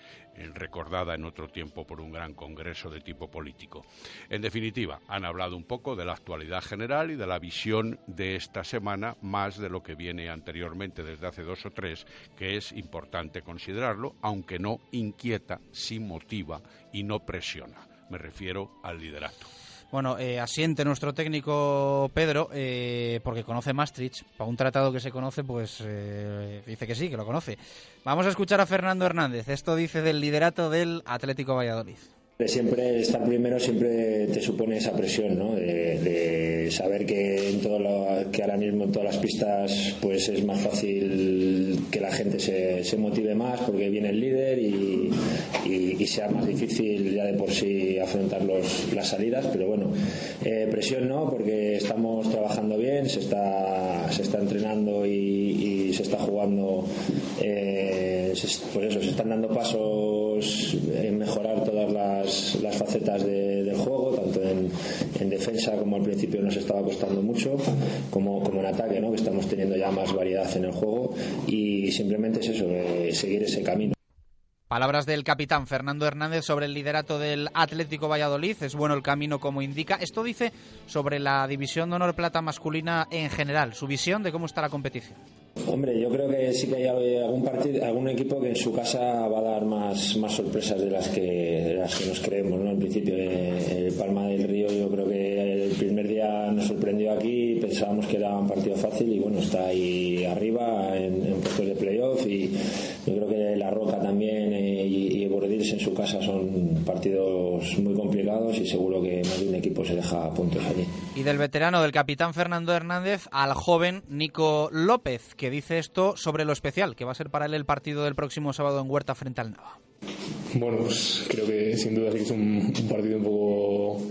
recordada en otro tiempo por un gran congreso de tipo político. En definitiva, han hablado un poco de la actualidad general y de la visión de esta semana, más de lo que viene anteriormente desde hace dos o tres, que es importante considerarlo, aunque no inquieta, sí motiva y no presiona. Me refiero al liderato. Bueno, eh, asiente nuestro técnico Pedro, eh, porque conoce Maastricht. Para un tratado que se conoce, pues eh, dice que sí, que lo conoce. Vamos a escuchar a Fernando Hernández. Esto dice del liderato del Atlético Valladolid. Siempre estar primero siempre te supone esa presión, ¿no? De, saber que en todo lo, que ahora mismo en todas las pistas pues es más fácil que la gente se, se motive más porque viene el líder y, y, sea más difícil ya de por sí afrontar los, las salidas, pero bueno, eh, presión no porque estamos trabajando bien, se está, se está entrenando y, y está jugando, eh, pues eso, se están dando pasos en mejorar todas las las, facetas del juego, tanto en, defensa como al principio nos estaba costando mucho, como, como en ataque, ¿no? que estamos teniendo ya más variedad en el juego y simplemente es eso, eh, seguir ese camino. Palabras del capitán Fernando Hernández sobre el liderato del Atlético Valladolid. Es bueno el camino como indica. Esto dice sobre la división de honor plata masculina en general, su visión de cómo está la competición. Hombre, yo creo que sí que hay algún partido, algún equipo que en su casa va a dar más, más sorpresas de las que las que nos creemos, ¿no? En principio, eh, el Palma del Río, yo creo que el primer día nos sorprendió aquí, pensábamos que era un partido fácil y bueno, está ahí arriba en, en puestos de playoff y yo creo que La Roca también eh, y en su casa son partidos muy complicados y seguro que más de un equipo se deja puntos allí. Y del veterano, del capitán Fernando Hernández, al joven Nico López que dice esto sobre lo especial que va a ser para él el partido del próximo sábado en Huerta frente al Nava. Bueno, pues creo que sin duda sí que es un, partido un poco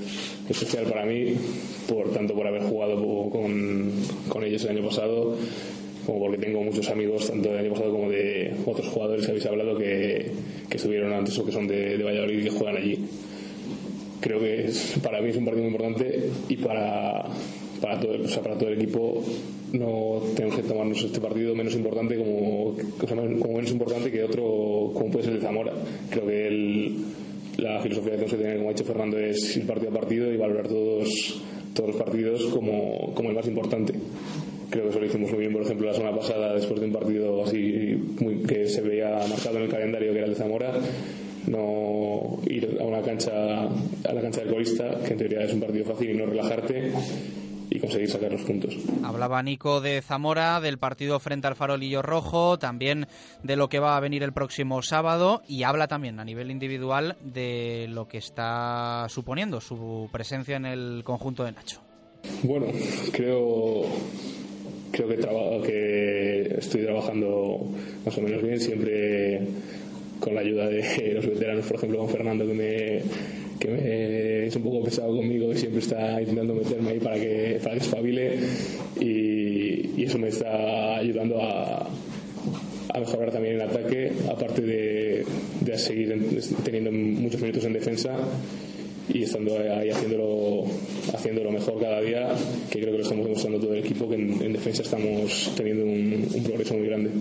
especial para mí, por tanto por haber jugado con, con ellos el año pasado, como porque tengo muchos amigos, tanto del año pasado como de otros jugadores que habéis hablado que, que estuvieron antes o que son de, Valladolid y que juegan allí. Creo que es, para mí es un partido muy importante y para, para todo, o sea, para todo el equipo no tenemos que tomarnos este partido menos importante como, como menos importante que otro como puede ser el Zamora. Creo que el, la filosofía que tenemos que tener, como ha dicho Fernando, es ir partido a partido y valorar todos, todos los partidos como, como el más importante. Creo que eso lo hicimos muy bien, por ejemplo, la semana pasada, después de un partido así muy, que se veía marcado en el calendario, que era el de Zamora, no ir a una cancha, a la cancha del colista, que en teoría es un partido fácil, y no relajarte y conseguir sacar los puntos. Hablaba Nico de Zamora, del partido frente al Farolillo Rojo, también de lo que va a venir el próximo sábado y habla también a nivel individual de lo que está suponiendo su presencia en el conjunto de Nacho. Bueno, creo creo que, que estoy trabajando más o menos bien, siempre con la ayuda de los veteranos, por ejemplo, con Fernando, que me que me, es un poco pesado conmigo, que siempre está intentando meterme ahí para que, para que y, eso me está ayudando a, a mejorar también el ataque, aparte de, de seguir teniendo muchos minutos en defensa y estando ahí haciéndolo, haciéndolo mejor cada día, que creo que lo estamos demostrando todo el equipo, que en, defensa estamos teniendo un progreso muy grande.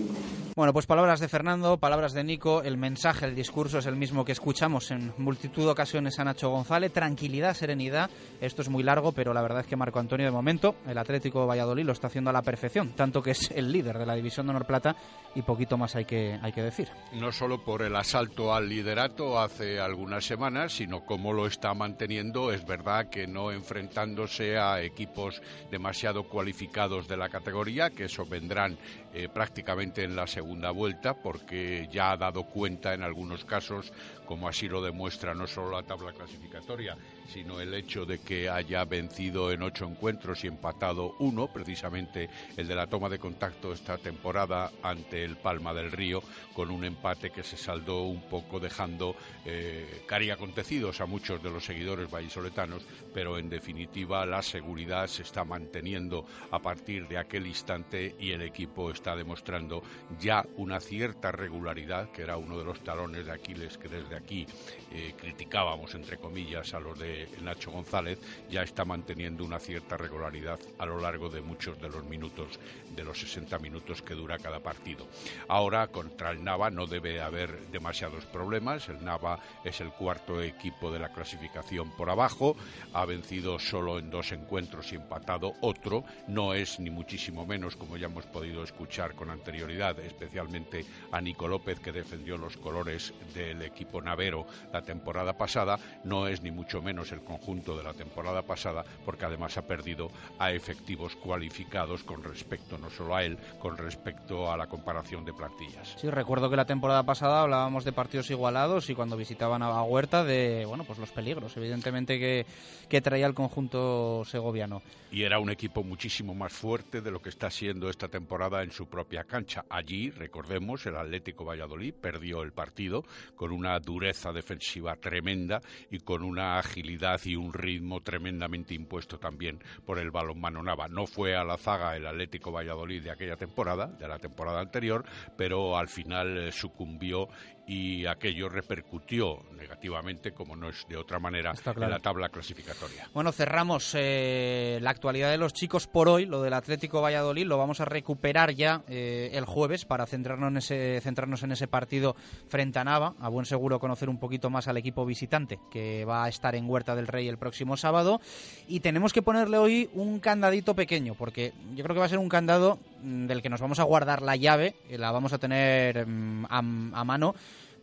Bueno, pues palabras de Fernando, palabras de Nico, el mensaje, el discurso es el mismo que escuchamos en multitud de ocasiones a Nacho González. Tranquilidad, serenidad. Esto es muy largo, pero la verdad es que Marco Antonio, de momento, el Atlético Valladolid lo está haciendo a la perfección, tanto que es el líder de la división de Honor Plata y poquito más hay que, hay que decir. No solo por el asalto al liderato hace algunas semanas, sino cómo lo está manteniendo. Es verdad que no enfrentándose a equipos demasiado cualificados de la categoría, que eso vendrán eh, prácticamente en la segunda vuelta, porque ya ha dado cuenta en algunos casos, como así lo demuestra no solo la tabla clasificatoria, sino el hecho de que haya vencido en ocho encuentros y empatado uno, precisamente el de la toma de contacto esta temporada ante el Palma del Río, con un empate que se saldó un poco dejando eh, cari acontecidos a muchos de los seguidores vallisoletanos, pero en definitiva la seguridad se está manteniendo a partir de aquel instante y el equipo está demostrando ya una cierta regularidad, que era uno de los talones de Aquiles que desde aquí eh, criticábamos, entre comillas, a los de Nacho González, ya está manteniendo una cierta regularidad a lo largo de muchos de los minutos, de los 60 minutos que dura cada partido. Ahora, contra el Nava no debe haber demasiados problemas. El Nava es el cuarto equipo de la clasificación por abajo, ha vencido solo en dos encuentros y empatado otro. No es ni muchísimo menos, como ya hemos podido escuchar con anterioridad, especialmente a Nico López, que defendió los colores del equipo navero la temporada pasada, no es ni mucho menos el conjunto de la temporada pasada, porque además ha perdido a efectivos cualificados con respecto no solo a él, con respecto a la comparación de plantillas. Sí, recuerdo que la temporada pasada hablábamos de partidos igualados y cuando visitaban a Huerta de, bueno, pues los peligros, evidentemente que, que traía el conjunto segoviano. Y era un equipo muchísimo más fuerte de lo que está siendo esta temporada en su propia cancha. Allí, recordemos, el Atlético Valladolid perdió el partido con una dureza defensiva tremenda y con una agilidad y un ritmo tremendamente impuesto también por el balonmano Nava. No fue a la zaga el Atlético Valladolid de aquella temporada, de la temporada anterior, pero al final eh, sucumbió y aquello repercutió negativamente, como no es de otra manera, en la tabla clasificatoria. Bueno, cerramos eh, la actualidad de los chicos por hoy, lo del Atlético Valladolid, lo vamos a recuperar ya eh, el jueves para centrarnos en, ese, centrarnos en ese partido frente a Nava, a buen seguro conocer un poquito más al equipo visitante que va a estar en Huerta del Rey el próximo sábado. Y tenemos que ponerle hoy un candadito pequeño, porque yo creo que va a ser un candado mm, del que nos vamos a guardar la llave, la vamos a tener mm, a, a mano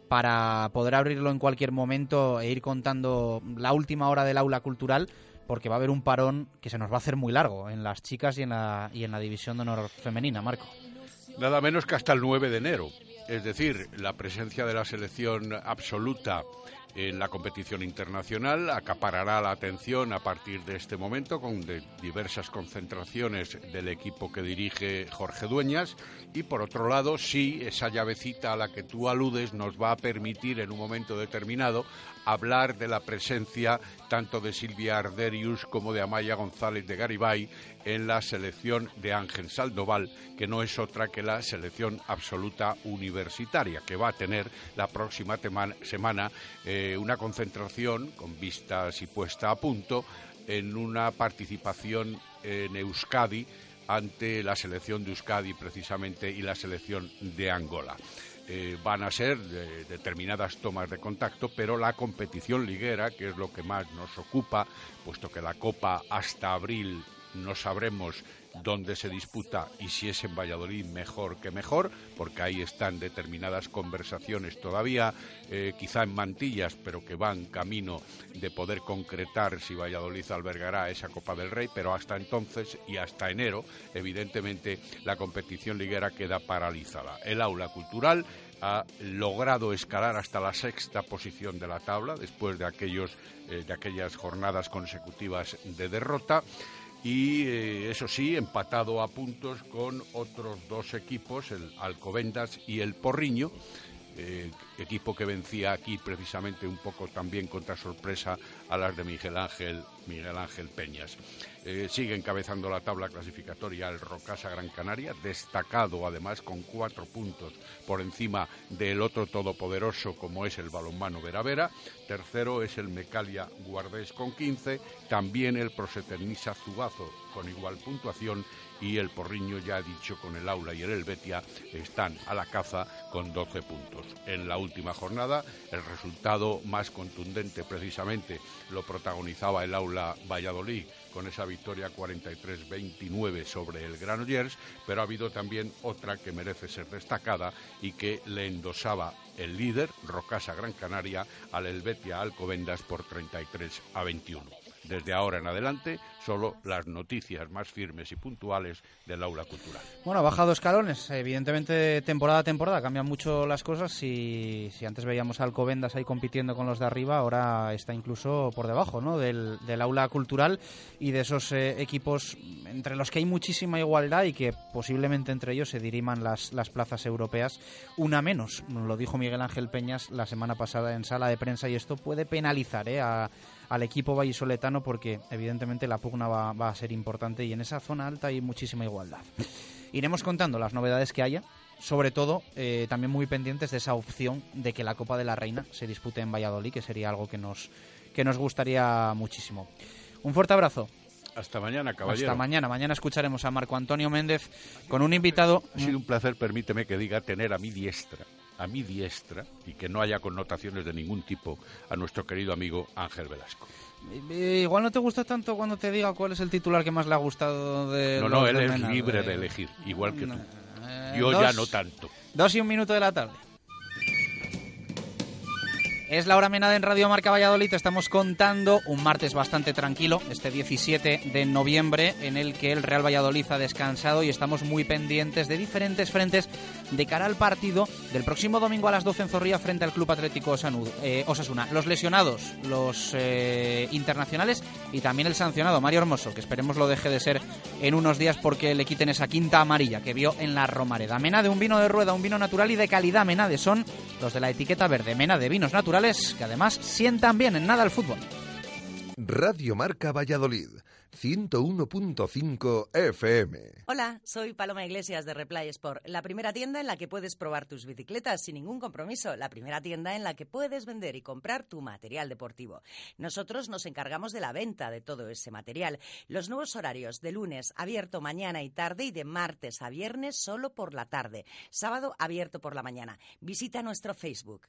para poder abrirlo en cualquier momento e ir contando la última hora del aula cultural porque va a haber un parón que se nos va a hacer muy largo en las chicas y en la, y en la división de honor femenina, Marco. Nada menos que hasta el 9 de enero. Es decir, la presencia de la selección absoluta en la competición internacional acaparará la atención a partir de este momento con diversas concentraciones del equipo que dirige Jorge Dueñas. Y por otro lado sí esa llavecita a la que tú aludes nos va a permitir en un momento determinado hablar de la presencia tanto de Silvia Arderius como de Amaya González de Garibay en la selección de Ángel Saldoval, que no es otra que la selección absoluta universitaria, que va a tener la próxima semana eh, una concentración con vistas y puesta a punto en una participación en Euskadi ante la selección de Euskadi precisamente y la selección de Angola. Eh, van a ser determinadas tomas de contacto, pero la competición liguera, que es lo que más nos ocupa, puesto que la Copa hasta abril no sabremos dónde se disputa y si es en Valladolid mejor que mejor, porque ahí están determinadas conversaciones todavía, eh, quizá en mantillas, pero que van camino de poder concretar si Valladolid albergará esa Copa del Rey, pero hasta entonces y hasta enero, evidentemente, la competición liguera queda paralizada. El aula cultural ha logrado escalar hasta la sexta posición de la tabla después de aquellos eh, de aquellas jornadas consecutivas de derrota y eh, eso sí, empatado a puntos con otros dos equipos, el Alcobendas y el Porriño, eh, equipo que vencía aquí precisamente un poco también contra sorpresa a las de Miguel Ángel, Miguel Ángel Peñas. Eh, sigue encabezando la tabla clasificatoria el Rocasa Gran Canaria, destacado además con cuatro puntos por encima del otro todopoderoso como es el balonmano Veravera. Tercero es el Mecalia Guardés con 15. También el Proseternisa Zubazo con igual puntuación y el Porriño, ya dicho, con el Aula y el Helvetia están a la caza con 12 puntos. En la última jornada, el resultado más contundente precisamente lo protagonizaba el Aula Valladolid con esa victoria 43-29 sobre el Granollers, pero ha habido también otra que merece ser destacada y que le endosaba el líder, Rocasa Gran Canaria, al Helvetia Alcobendas por 33 a 21. Desde ahora en adelante, solo las noticias más firmes y puntuales del aula cultural. Bueno, ha bajado escalones. Evidentemente, temporada a temporada cambian mucho las cosas. Si, si antes veíamos a Alcobendas ahí compitiendo con los de arriba, ahora está incluso por debajo ¿no? del, aula cultural y de esos eh, equipos entre los que hay muchísima igualdad y que posiblemente entre ellos se diriman las, las plazas europeas. Una menos, lo dijo Miguel Ángel Peñas la semana pasada en sala de prensa y esto puede penalizar ¿eh? a al equipo vallisoletano porque evidentemente la pugna va, a ser importante y en esa zona alta hay muchísima igualdad. Iremos contando las novedades que haya, sobre todo eh, también muy pendientes de esa opción de que la Copa de la Reina se dispute en Valladolid, que sería algo que nos, que nos gustaría muchísimo. Un fuerte abrazo. Hasta mañana, caballero. Hasta mañana. Mañana escucharemos a Marco Antonio Méndez con un invitado. Ha sido un placer, permíteme que diga, tener a mi diestra a mi diestra y que no haya connotaciones de ningún tipo a nuestro querido amigo Ángel Velasco. Eh, igual no te gusta tanto cuando te diga cuál es el titular que más le ha gustado de... No, no, él es libre de elegir, igual que tú. Eh, Yo ya no tanto. Dos y un minuto de la tarde. Es la hora menada en Radio Marca Valladolid. Estamos contando un martes bastante tranquilo, este 17 de noviembre, en el que el Real Valladolid ha descansado y estamos muy pendientes de diferentes frentes de cara al partido del próximo domingo a las 12 en Zorrilla frente al Club Atlético eh, Osasuna. Los lesionados, los eh, internacionales y también el sancionado, Mario Hermoso, que esperemos lo deje de ser en unos días porque le quiten esa quinta amarilla que vio en la Romareda. Mena de un vino de rueda, un vino natural y de calidad. Mena de son los de la etiqueta verde. Mena de vinos naturales que además sientan bien en nada el fútbol. Radio Marca Valladolid, 101.5 FM. Hola, soy Paloma Iglesias de Replay Sport, la primera tienda en la que puedes probar tus bicicletas sin ningún compromiso, la primera tienda en la que puedes vender y comprar tu material deportivo. Nosotros nos encargamos de la venta de todo ese material. Los nuevos horarios de lunes abierto mañana y tarde y de martes a viernes solo por la tarde. Sábado abierto por la mañana. Visita nuestro Facebook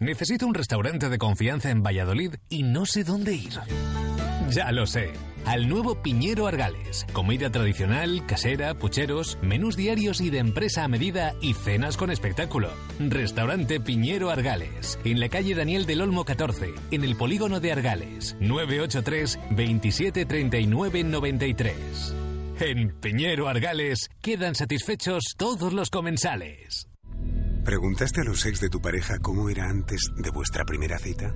Necesito un restaurante de confianza en Valladolid y no sé dónde ir. Ya lo sé. Al nuevo Piñero Argales. Comida tradicional, casera, pucheros, menús diarios y de empresa a medida y cenas con espectáculo. Restaurante Piñero Argales. En la calle Daniel del Olmo 14, en el polígono de Argales. 983 27 93. En Piñero Argales quedan satisfechos todos los comensales. ¿Preguntaste a los ex de tu pareja cómo era antes de vuestra primera cita?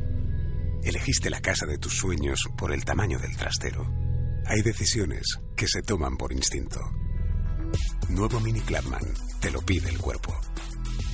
¿Elegiste la casa de tus sueños por el tamaño del trastero? Hay decisiones que se toman por instinto. Nuevo Mini Clubman. Te lo pide el cuerpo.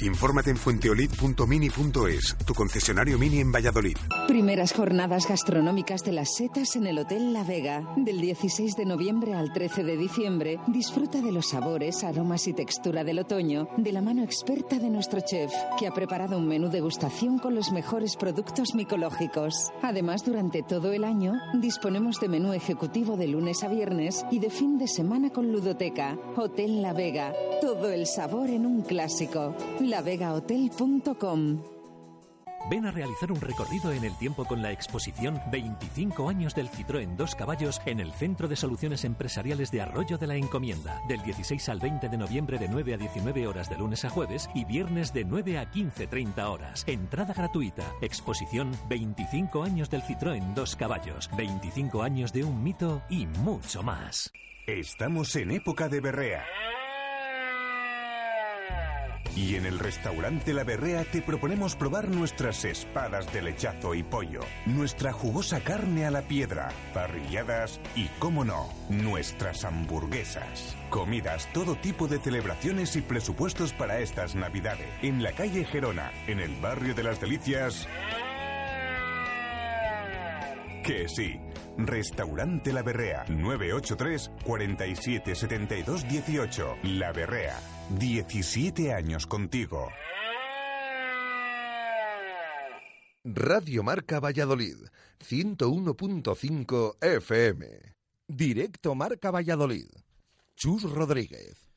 Infórmate en fuenteolid.mini.es, tu concesionario mini en Valladolid. Primeras jornadas gastronómicas de las setas en el Hotel La Vega. Del 16 de noviembre al 13 de diciembre, disfruta de los sabores, aromas y textura del otoño de la mano experta de nuestro chef, que ha preparado un menú degustación con los mejores productos micológicos. Además, durante todo el año, disponemos de menú ejecutivo de lunes a viernes y de fin de semana con ludoteca. Hotel La Vega. Todo el sabor en un clásico lavegahotel.com. Ven a realizar un recorrido en el tiempo con la exposición 25 años del Citroën Dos Caballos en el Centro de Soluciones Empresariales de Arroyo de la Encomienda, del 16 al 20 de noviembre de 9 a 19 horas de lunes a jueves y viernes de 9 a 15.30 horas. Entrada gratuita. Exposición 25 años del Citroën Dos Caballos, 25 años de un mito y mucho más. Estamos en época de berrea. Y en el restaurante La Berrea te proponemos probar nuestras espadas de lechazo y pollo, nuestra jugosa carne a la piedra, parrilladas y, cómo no, nuestras hamburguesas. Comidas, todo tipo de celebraciones y presupuestos para estas Navidades. En la calle Gerona, en el barrio de las Delicias. Que sí. Restaurante La Berrea, 983 47 72 18. La Berrea, 17 años contigo. Radio Marca Valladolid, 101.5 FM. Directo Marca Valladolid. Chus Rodríguez.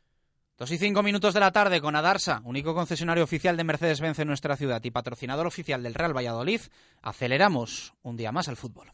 Dos y cinco minutos de la tarde con Adarsa, único concesionario oficial de Mercedes-Benz en nuestra ciudad y patrocinador oficial del Real Valladolid. Aceleramos un día más al fútbol.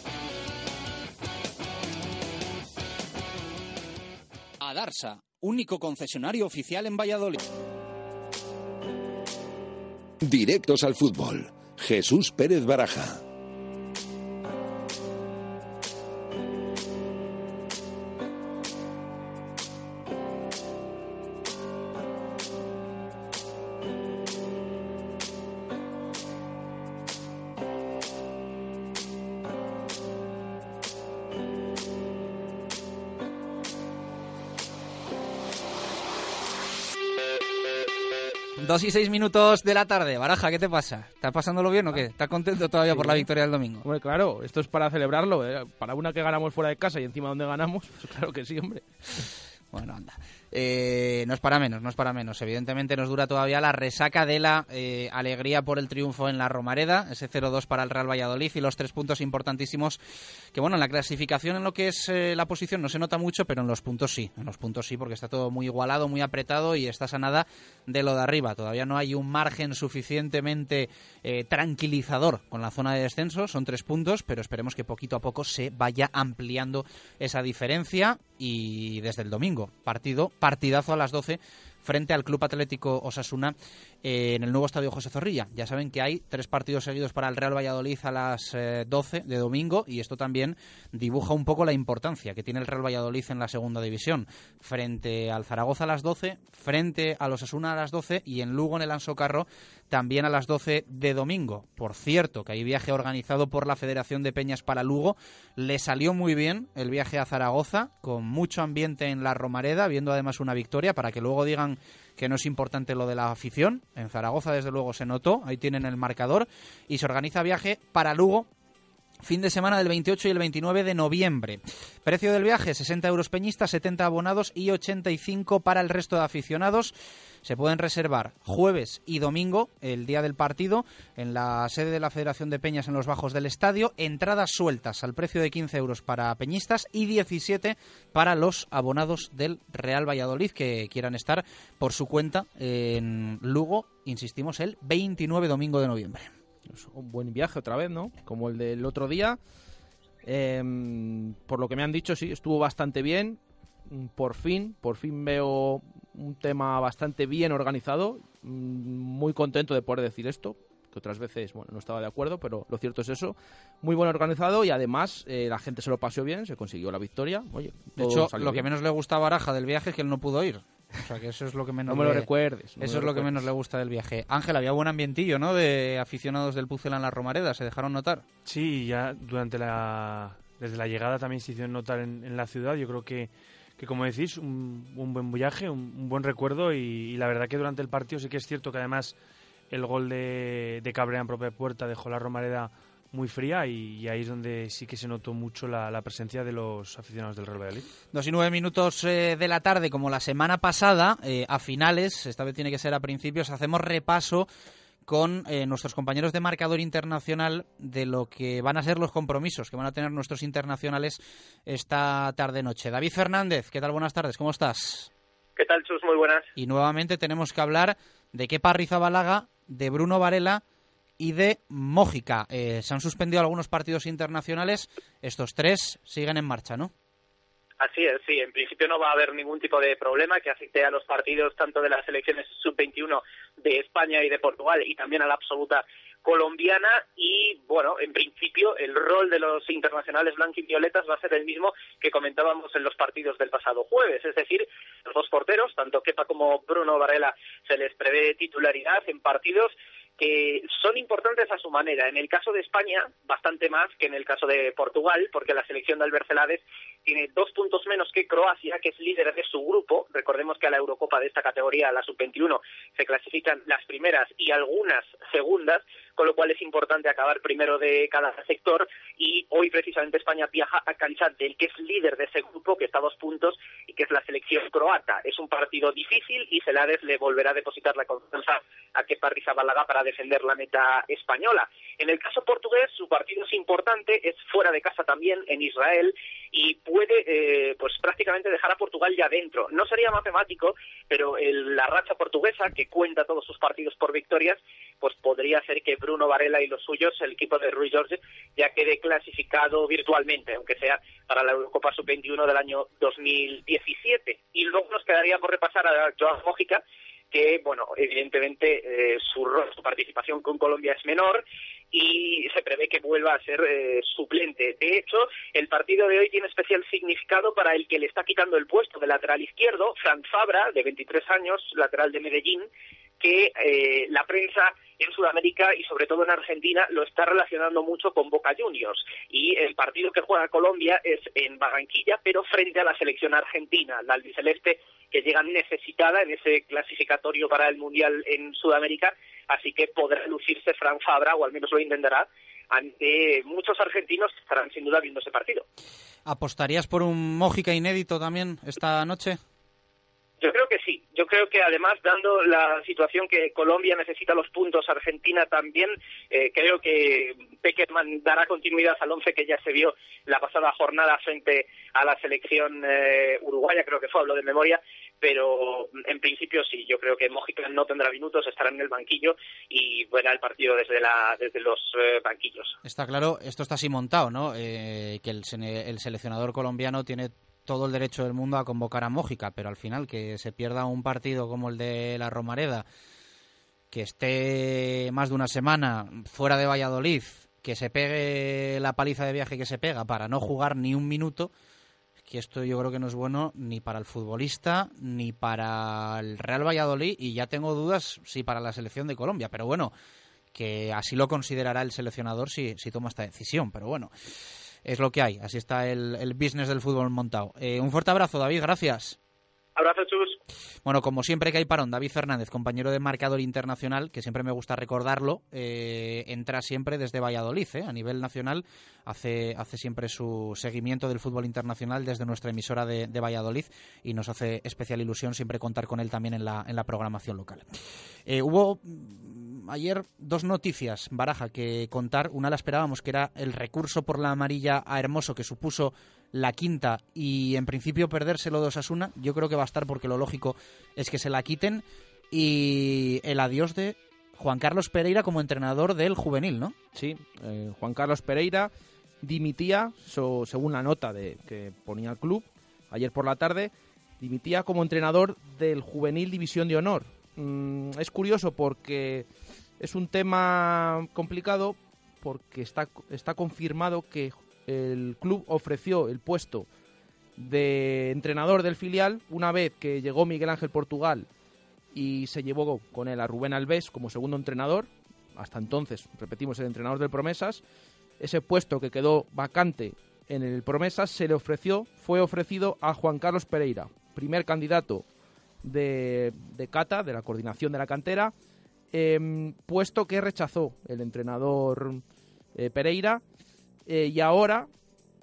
Adarsa, único concesionario oficial en Valladolid. Directos al fútbol. Jesús Pérez Baraja. Dos y seis minutos de la tarde. Baraja, ¿qué te pasa? ¿Estás pasándolo bien o qué? ¿Estás contento todavía por la victoria del domingo? Hombre, claro, esto es para celebrarlo. ¿eh? Para una que ganamos fuera de casa y encima donde ganamos, pues claro que sí, hombre. Bueno, anda. Eh, no es para menos, no es para menos. Evidentemente nos dura todavía la resaca de la eh, alegría por el triunfo en la Romareda, ese 0-2 para el Real Valladolid y los tres puntos importantísimos que, bueno, en la clasificación en lo que es eh, la posición no se nota mucho, pero en los puntos sí, en los puntos sí, porque está todo muy igualado, muy apretado y estás a nada de lo de arriba. Todavía no hay un margen suficientemente eh, tranquilizador con la zona de descenso, son tres puntos, pero esperemos que poquito a poco se vaya ampliando esa diferencia y desde el domingo, partido partidazo a las 12 frente al Club Atlético Osasuna eh, en el nuevo estadio José Zorrilla. Ya saben que hay tres partidos seguidos para el Real Valladolid a las eh, 12 de domingo y esto también dibuja un poco la importancia que tiene el Real Valladolid en la segunda división. Frente al Zaragoza a las 12, frente al Osasuna a las 12 y en Lugo en el Anso Carro también a las 12 de domingo. Por cierto, que hay viaje organizado por la Federación de Peñas para Lugo. Le salió muy bien el viaje a Zaragoza, con mucho ambiente en la Romareda, viendo además una victoria, para que luego digan que no es importante lo de la afición. En Zaragoza, desde luego, se notó. Ahí tienen el marcador. Y se organiza viaje para Lugo Fin de semana del 28 y el 29 de noviembre. Precio del viaje, 60 euros peñistas, 70 abonados y 85 para el resto de aficionados. Se pueden reservar jueves y domingo, el día del partido, en la sede de la Federación de Peñas en los bajos del estadio. Entradas sueltas al precio de 15 euros para peñistas y 17 para los abonados del Real Valladolid que quieran estar por su cuenta en Lugo, insistimos, el 29 domingo de noviembre un buen viaje otra vez, ¿no? Como el del otro día. Em, por lo que me han dicho, sí, estuvo bastante bien. Por fin, por fin veo un tema bastante bien organizado. Muy contento de poder decir esto, que otras veces, bueno, no estaba de acuerdo, pero lo cierto es eso. Muy bien organizado y además eh, la gente se lo pasó bien, se consiguió la victoria. Oye, de hecho, lo que menos le gusta a Baraja del viaje es que él no pudo ir. O sea, que eso es lo que menos no me lo le- recuerdes. no eso es lo que recuerdes. menos le gusta del viaje. Ángel, había buen ambientillo, ¿no? De aficionados del Pucela en la Romareda, se dejaron notar. Sí, ya durante la desde la llegada también se hicieron notar en, en la ciudad. Yo creo que, que como decís, un, un buen viaje, un, un buen recuerdo y, y la verdad que durante el partido sí que es cierto que además el gol de, de Cabrera en propia puerta dejó la Romareda muy fría y, y ahí es donde sí que se notó mucho la, la presencia de los aficionados del Real Valladolid. Dos y nueve minutos eh, de la tarde, como la semana pasada, eh, a finales, esta vez tiene que ser a principios, hacemos repaso con eh, nuestros compañeros de marcador internacional de lo que van a ser los compromisos que van a tener nuestros internacionales esta tarde-noche. David Fernández, ¿qué tal? Buenas tardes, ¿cómo estás? ¿Qué tal, Chus? Muy buenas. Y nuevamente tenemos que hablar de Kepa Arrizabalaga, de Bruno Varela y de Mójica. Eh, se han suspendido algunos partidos internacionales, estos tres siguen en marcha, ¿no? Así es, sí, en principio no va a haber ningún tipo de problema que afecte a los partidos tanto de las selecciones sub-21 de España y de Portugal y también a la absoluta colombiana y bueno, en principio el rol de los internacionales violetas va a ser el mismo que comentábamos en los partidos del pasado jueves, es decir, los dos porteros, tanto Kepa como Bruno Varela, se les prevé titularidad en partidos que son importantes a su manera. En el caso de España, bastante más que en el caso de Portugal, porque la selección de Albert Celades tiene dos puntos menos que Croacia, que es líder de su grupo. Recordemos que a la Eurocopa de esta categoría, la sub-21, se clasifican las primeras y algunas segundas, con lo cual es importante acabar primero de cada sector. Y hoy, precisamente, España viaja a cancha del que es líder de ese grupo, que está a dos puntos, y que es la selección croata. Es un partido difícil y Celades le volverá a depositar la confianza a Kepa Rizabalaga para defender la meta española. En el caso portugués, su partido es importante, es fuera de casa también, en Israel, y puede eh, pues prácticamente dejar a Portugal ya dentro. No sería matemático, pero la racha portuguesa, que cuenta todos sus partidos por victorias, pues podría hacer que Bruno Varela y los suyos, el equipo de Rui Jorge, ya quede clasificado virtualmente, aunque sea para la Eurocopa Sub-21 del año 2017. Y luego nos quedaría por repasar a Joao Mójica, que, bueno, evidentemente eh, su, su participación con Colombia es menor y se prevé que vuelva a ser eh, suplente. De hecho, el partido de hoy tiene especial significado para el que le está quitando el puesto de lateral izquierdo, Franz Fabra, de 23 años, lateral de Medellín, que eh, la prensa en Sudamérica y sobre todo en Argentina lo está relacionando mucho con Boca Juniors. Y el partido que juega Colombia es en Barranquilla, pero frente a la selección argentina, la albiceleste que llega necesitada en ese clasificatorio para el Mundial en Sudamérica, así que podrá lucirse Fran Fabra, o al menos lo intentará, ante muchos argentinos que estarán sin duda viendo ese partido. ¿Apostarías por un Mójica inédito también esta noche? Yo creo que sí. Yo creo que además, dando la situación que Colombia necesita los puntos, Argentina también, eh, creo que Peckerman dará continuidad al once que ya se vio la pasada jornada frente a la selección eh, uruguaya, creo que fue, hablo de memoria, pero en principio sí, yo creo que Mójica no tendrá minutos, estará en el banquillo y verá el partido desde, la, desde los eh, banquillos. Está claro, esto está así montado, ¿no? que el, el seleccionador colombiano tiene todo el derecho del mundo a convocar a Mójica, pero al final que se pierda un partido como el de la Romareda, que esté más de una semana fuera de Valladolid, que se pegue la paliza de viaje que se pega para no jugar ni un minuto, que esto yo creo que no es bueno ni para el futbolista ni para el Real Valladolid y ya tengo dudas si para la selección de Colombia, pero bueno, que así lo considerará el seleccionador si, toma esta decisión, pero bueno es lo que hay. Así está el, business del fútbol montado. Eh, un fuerte abrazo, David, gracias. Abrazo. Bueno, como siempre que hay parón, David Fernández, compañero de marcador internacional, que siempre me gusta recordarlo, eh, entra siempre desde Valladolid, eh, a nivel nacional, hace, hace siempre su seguimiento del fútbol internacional desde nuestra emisora de, Valladolid y nos hace especial ilusión siempre contar con él también en la, en la programación local. hubo ayer dos noticias, Baraja, que contar. Una la esperábamos, que era el recurso por la amarilla a Hermoso, que supuso la quinta y en principio perdérselo de Osasuna. Yo creo que va a estar porque lo lógico es que se la quiten. Y el adiós de Juan Carlos Pereira como entrenador del juvenil, ¿no? Sí, eh, Juan Carlos Pereira dimitía, según la nota de, que ponía el club ayer por la tarde, dimitía como entrenador del juvenil División de Honor. Mm, es curioso porque es un tema complicado porque está, está confirmado que el club ofreció el puesto de entrenador del filial una vez que llegó Miguel Ángel Portugal y se llevó con él a Rubén Alves como segundo entrenador. Hasta entonces, repetimos, el entrenador del Promesas. Ese puesto que quedó vacante en el Promesas se le ofreció, fue ofrecido a Juan Carlos Pereira, primer candidato de, Cata, de la coordinación de la cantera, Em, puesto que rechazó el entrenador eh, Pereira eh, y ahora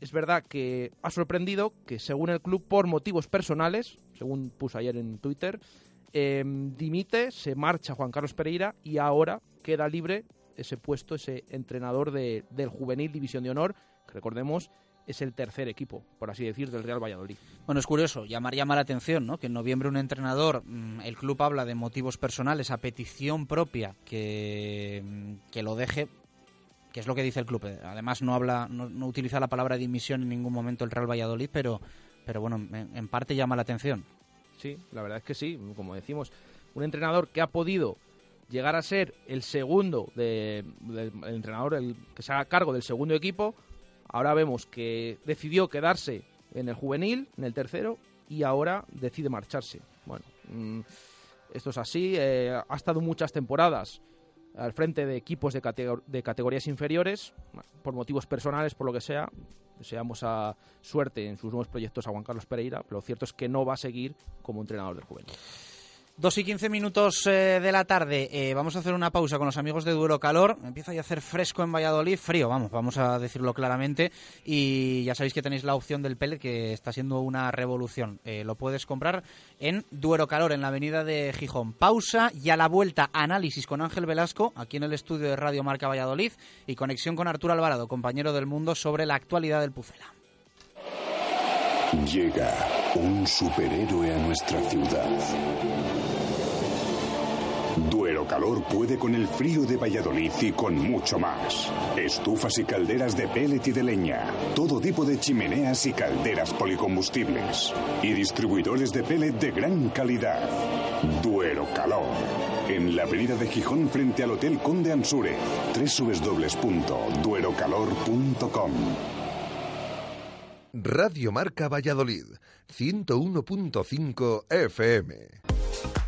es verdad que ha sorprendido que según el club por motivos personales, según puso ayer en Twitter, em, dimite, se marcha Juan Carlos Pereira y ahora queda libre ese puesto, ese entrenador del juvenil División de Honor, que recordemos es el tercer equipo, por así decir, del Real Valladolid. Bueno, es curioso, llamar llama la atención, ¿no? Que en noviembre un entrenador, mm, el club habla de motivos personales a petición propia que, mm, que lo deje es lo que dice el club. Además no habla, no, utiliza la palabra dimisión en ningún momento el Real Valladolid, pero, pero bueno, en, parte llama la atención. Sí, la verdad es que sí, como decimos, un entrenador que ha podido llegar a ser el segundo de, el entrenador el que se haga cargo del segundo equipo, ahora vemos que decidió quedarse en el juvenil, en el tercero, y ahora decide marcharse. Bueno, mm, esto es así, eh, ha estado muchas temporadas al frente de equipos de, de categorías inferiores, por motivos personales, por lo que sea. Deseamos a suerte en sus nuevos proyectos a Juan Carlos Pereira, lo cierto es que no va a seguir como entrenador del juvenil. Dos y quince minutos eh, de la tarde. Eh, vamos a hacer una pausa con los amigos de Duero Calor. Empieza ya a hacer fresco en Valladolid, frío, vamos, vamos a decirlo claramente. Y ya sabéis que tenéis la opción del pellet, que está siendo una revolución. Eh, lo puedes comprar en Duero Calor, en la avenida de Gijón. Pausa y a la vuelta, análisis con Ángel Velasco, aquí en el estudio de Radio Marca Valladolid, y conexión con Arturo Alvarado, compañero del mundo, sobre la actualidad del Pucela. Llega un superhéroe a nuestra ciudad. Calor puede con el frío de Valladolid y con mucho más. Estufas y calderas de pellet y de leña. Todo tipo de chimeneas y calderas policombustibles. Y distribuidores de pellet de gran calidad. Duero Calor. En la avenida de Gijón frente al Hotel Conde Ansure. www.duerocalor.com Radio Marca Valladolid, 101.5 FM.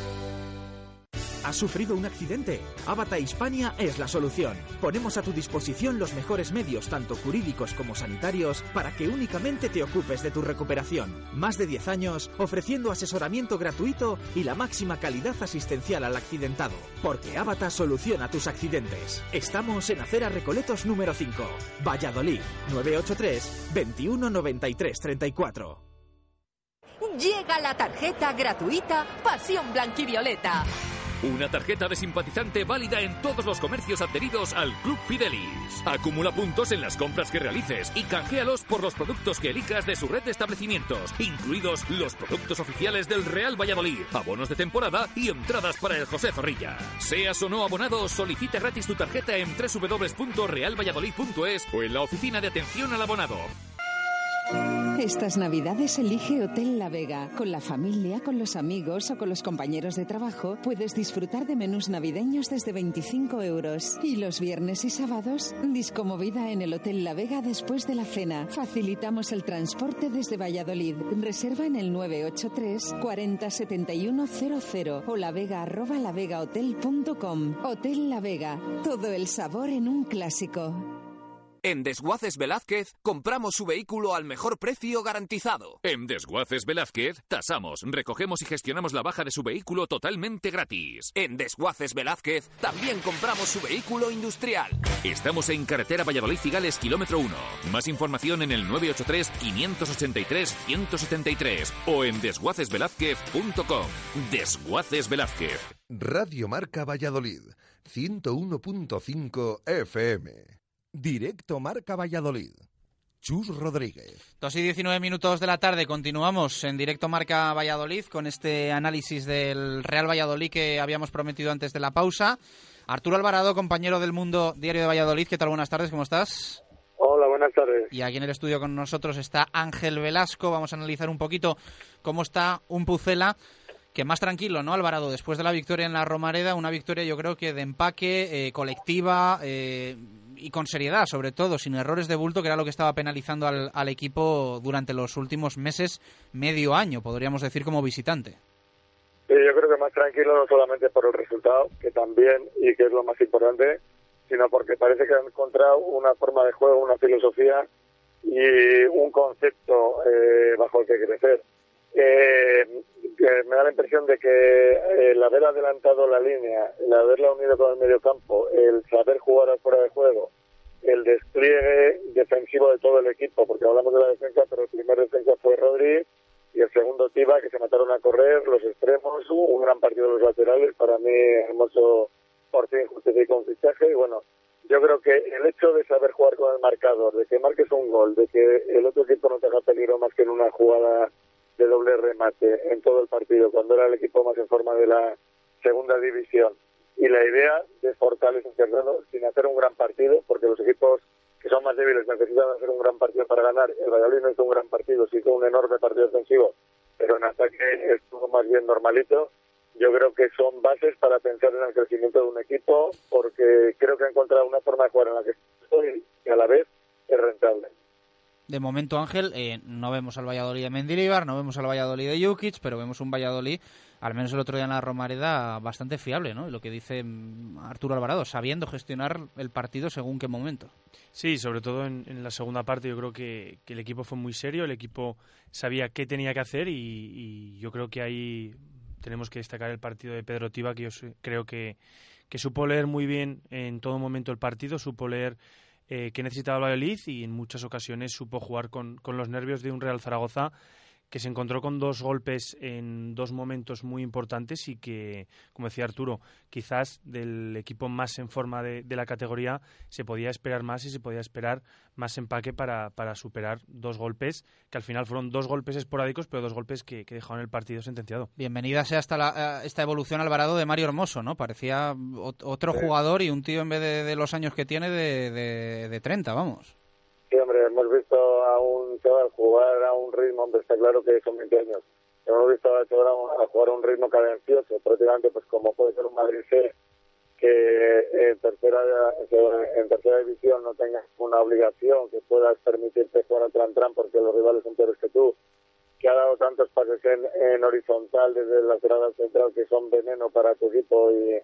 ¿Has sufrido un accidente? Avata Hispania es la solución. Ponemos a tu disposición los mejores medios, tanto jurídicos como sanitarios, para que únicamente te ocupes de tu recuperación. Más de 10 años ofreciendo asesoramiento gratuito y la máxima calidad asistencial al accidentado. Porque Avata soluciona tus accidentes. Estamos en Acera Recoletos número 5, Valladolid, 983 2193 34. Llega la tarjeta gratuita Pasión Blanquivioleta. Una tarjeta de simpatizante válida en todos los comercios adheridos al Club Fidelis. Acumula puntos en las compras que realices y canjealos por los productos que elijas de su red de establecimientos, incluidos los productos oficiales del Real Valladolid, abonos de temporada y entradas para el José Zorrilla. Seas o no abonado, solicita gratis tu tarjeta en www.realvalladolid.es o en la oficina de atención al abonado. Estas navidades elige Hotel La Vega. Con la familia, con los amigos o con los compañeros de trabajo puedes disfrutar de menús navideños desde 25 euros. Y los viernes y sábados, discomovida en el Hotel La Vega después de la cena. Facilitamos el transporte desde Valladolid. Reserva en el 983 40 71 00 o lavega arroba lavegahotel.com. Hotel La Vega. Todo el sabor en un clásico. En Desguaces Velázquez compramos su vehículo al mejor precio garantizado. En Desguaces Velázquez tasamos, recogemos y gestionamos la baja de su vehículo totalmente gratis. En Desguaces Velázquez también compramos su vehículo industrial. Estamos en carretera Valladolid Cigales, kilómetro 1. Más información en el 983-583-173 o en desguacesvelázquez.com. Desguaces Velázquez. Radio Marca Valladolid, 101.5 FM. Directo Marca Valladolid. Chus Rodríguez. Dos y 19 minutos de la tarde, continuamos en directo Marca Valladolid con este análisis del Real Valladolid que habíamos prometido antes de la pausa. Arturo Alvarado, compañero del Mundo Diario de Valladolid, ¿qué tal? Buenas tardes, ¿cómo estás? Hola, buenas tardes. Y aquí en el estudio con nosotros está Ángel Velasco. Vamos a analizar un poquito cómo está un Pucela que más tranquilo, ¿no, Alvarado? Después de la victoria en la Romareda, una victoria yo creo que de empaque, eh, colectiva eh, y con seriedad, sobre todo, sin errores de bulto, que era lo que estaba penalizando al, al equipo durante los últimos meses, medio año, podríamos decir, como visitante. Yo creo que más tranquilo no solamente por el resultado, que también, y que es lo más importante, sino porque parece que han encontrado una forma de juego, una filosofía y un concepto eh, bajo el que crecer. Eh, me da la impresión de que el haber adelantado la línea, el haberla unido con el mediocampo, el saber jugar afuera de juego, el despliegue defensivo de todo el equipo, porque hablamos de la defensa, pero el primer defensa fue Rodríguez y el segundo Tiba, que se mataron a correr, los extremos, un gran partido de los laterales, para mí hermoso por fin justifica un fichaje y bueno, yo creo que el hecho de saber jugar con el marcador, de que marques un gol, de que el otro equipo no te haga peligro más que en una jugada de doble remate en todo el partido, cuando era el equipo más en forma de la segunda división. Y la idea de fortalecer sin hacer un gran partido, porque los equipos que son más débiles necesitan hacer un gran partido para ganar. El Valladolid no hizo un gran partido, sí hizo un enorme partido defensivo, pero en ataque estuvo más bien normalito. Yo creo que son bases para pensar en el crecimiento de un equipo, porque creo que ha encontrado una forma de jugar en la que estoy y a la vez es rentable. De momento, Ángel, eh, no vemos al Valladolid de Mendilibar, no vemos al Valladolid de Jukic, pero vemos un Valladolid, al menos el otro día en la Romareda, bastante fiable, ¿no? Lo que dice mm, Arturo Alvarado, sabiendo gestionar el partido según qué momento. Sí, sobre todo en, la segunda parte yo creo que, el equipo fue muy serio, el equipo sabía qué tenía que hacer y, y yo creo que ahí tenemos que destacar el partido de Pedro Tiba, que yo creo que, que supo leer muy bien en todo momento el partido, supo leer eh, que necesitaba el Valladolid y en muchas ocasiones supo jugar con, con, los nervios de un Real Zaragoza que se encontró con dos golpes en dos momentos muy importantes y que, como decía Arturo, quizás del equipo más en forma de, de la categoría se podía esperar más y se podía esperar más empaque para, para, superar dos golpes, que al final fueron dos golpes esporádicos, pero dos golpes que, que dejaron el partido sentenciado. Bienvenida sea hasta la, esta evolución Alvarado de Mario Hermoso, ¿no? Parecía otro jugador y un tío en vez de, de los años que tiene de, de, de 30, vamos. Sí, hombre, hemos visto a un chaval jugar a un ritmo, hombre, está claro que son 20 años. Hemos visto a chaval a jugar a un ritmo cadencioso, prácticamente pues como puede ser un Madrid que en tercera, en tercera división no tengas una obligación, que puedas permitirte jugar al tran-tran porque los rivales son peores que tú, que ha dado tantos pases en, en horizontal desde el lateral central que son veneno para tu equipo y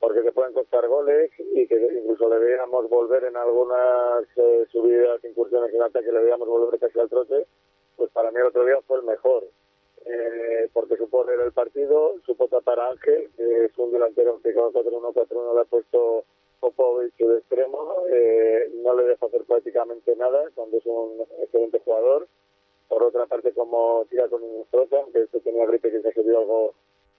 porque te pueden costar goles y que incluso le veíamos volver en algunas eh, subidas, incursiones en ataque, le veíamos volver casi al trote, pues para mí el otro día fue el mejor. Eh, porque supo leer el partido, supo tapar a Ángel, que es un delantero que con 4-1, 4-1 le ha puesto Popovic de extremo, eh, no le deja hacer prácticamente nada cuando es un excelente jugador. Por otra parte, como tira con un destroza, que este tenía gripe que se vio algo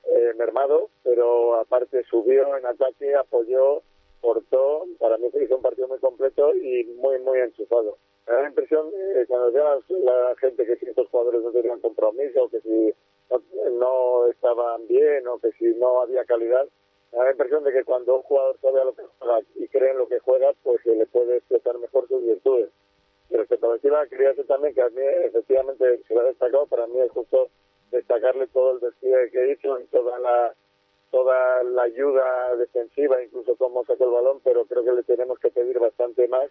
eh, mermado, pero aparte subió en ataque, apoyó, cortó. Para mí se hizo un partido muy completo y muy, muy enchufado. Me da la impresión, eh, cuando decía la, gente que si estos jugadores no tenían compromiso, que si no, no, estaban bien o que si no había calidad, me da la impresión de que cuando un jugador sabe a lo que juega y cree en lo que juega, pues se le puede expresar mejor sus virtudes. Y respecto a la quería decir también que a mí, efectivamente, se lo ha destacado, para mí es justo destacarle todo el despliegue que hizo y toda la toda la ayuda defensiva, incluso cómo sacó el balón, pero creo que le tenemos que pedir bastante más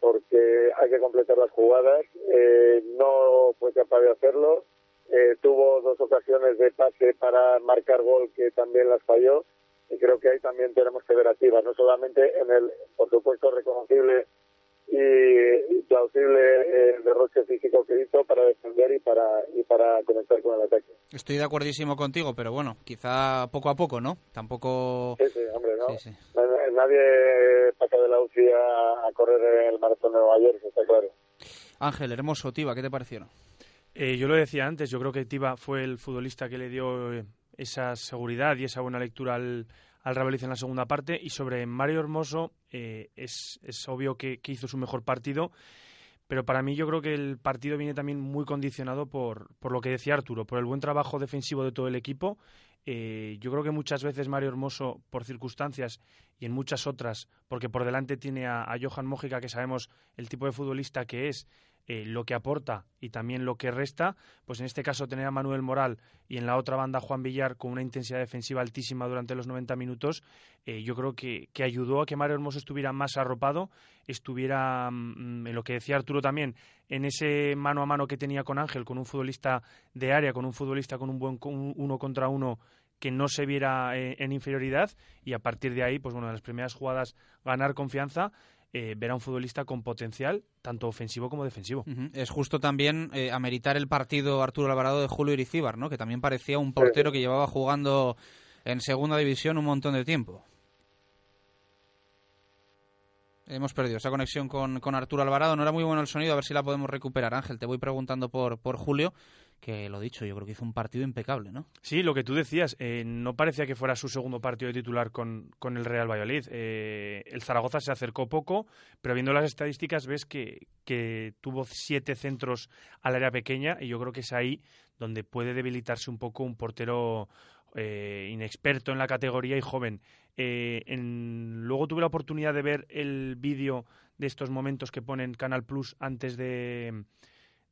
porque hay que completar las jugadas. Eh, no fue capaz de hacerlo. Eh, tuvo dos ocasiones de pase para marcar gol que también las falló y creo que ahí también tenemos que ver activas, no solamente en el, por supuesto, reconocible y plausible eh, derroche físico que hizo para defender y para y para conectar con el ataque. Estoy de acuerdísimo contigo, pero bueno, quizá poco a poco, ¿no? Tampoco... Sí, sí, hombre, ¿no? Sí, sí. Nadie pasa de la UCI a, a, correr el maratón de Nueva York, está claro. Ángel, hermoso, Tiba, ¿qué te parecieron? Eh, yo lo decía antes, yo creo que Tiba fue el futbolista que le dio esa seguridad y esa buena lectura al, al Real en la segunda parte. Y sobre Mario Hermoso, eh, es, es, obvio que, que, hizo su mejor partido, pero para mí yo creo que el partido viene también muy condicionado por, por lo que decía Arturo, por el buen trabajo defensivo de todo el equipo. Eh, yo creo que muchas veces Mario Hermoso, por circunstancias y en muchas otras, porque por delante tiene a, Johan Mójica, que sabemos el tipo de futbolista que es, eh, lo que aporta y también lo que resta, pues en este caso tener a Manuel Moral y en la otra banda Juan Villar con una intensidad defensiva altísima durante los 90 minutos, eh, yo creo que, que, ayudó a que Mario Hermoso estuviera más arropado, estuviera, mm, en lo que decía Arturo también, en ese mano a mano que tenía con Ángel, con un futbolista de área, con un futbolista con un buen uno contra uno que no se viera eh, en inferioridad y a partir de ahí, pues bueno, en las primeras jugadas ganar confianza eh, ver a un futbolista con potencial, tanto ofensivo como defensivo. Es justo también eh, ameritar el partido Arturo Alvarado de Julio Iricíbar, ¿no? que también parecía un portero que llevaba jugando en segunda división un montón de tiempo. Hemos perdido esa conexión con, con, Arturo Alvarado. No era muy bueno el sonido, a ver si la podemos recuperar. Ángel, te voy preguntando por, por Julio, que lo dicho, yo creo que hizo un partido impecable, ¿no? Sí, lo que tú decías, eh, no parecía que fuera su segundo partido de titular con, con el Real Valladolid. Eh, el Zaragoza se acercó poco, pero viendo las estadísticas ves que, que tuvo siete centros al área pequeña y yo creo que es ahí donde puede debilitarse un poco un portero eh, inexperto en la categoría y joven. en, luego tuve la oportunidad de ver el vídeo de estos momentos que ponen Canal Plus antes de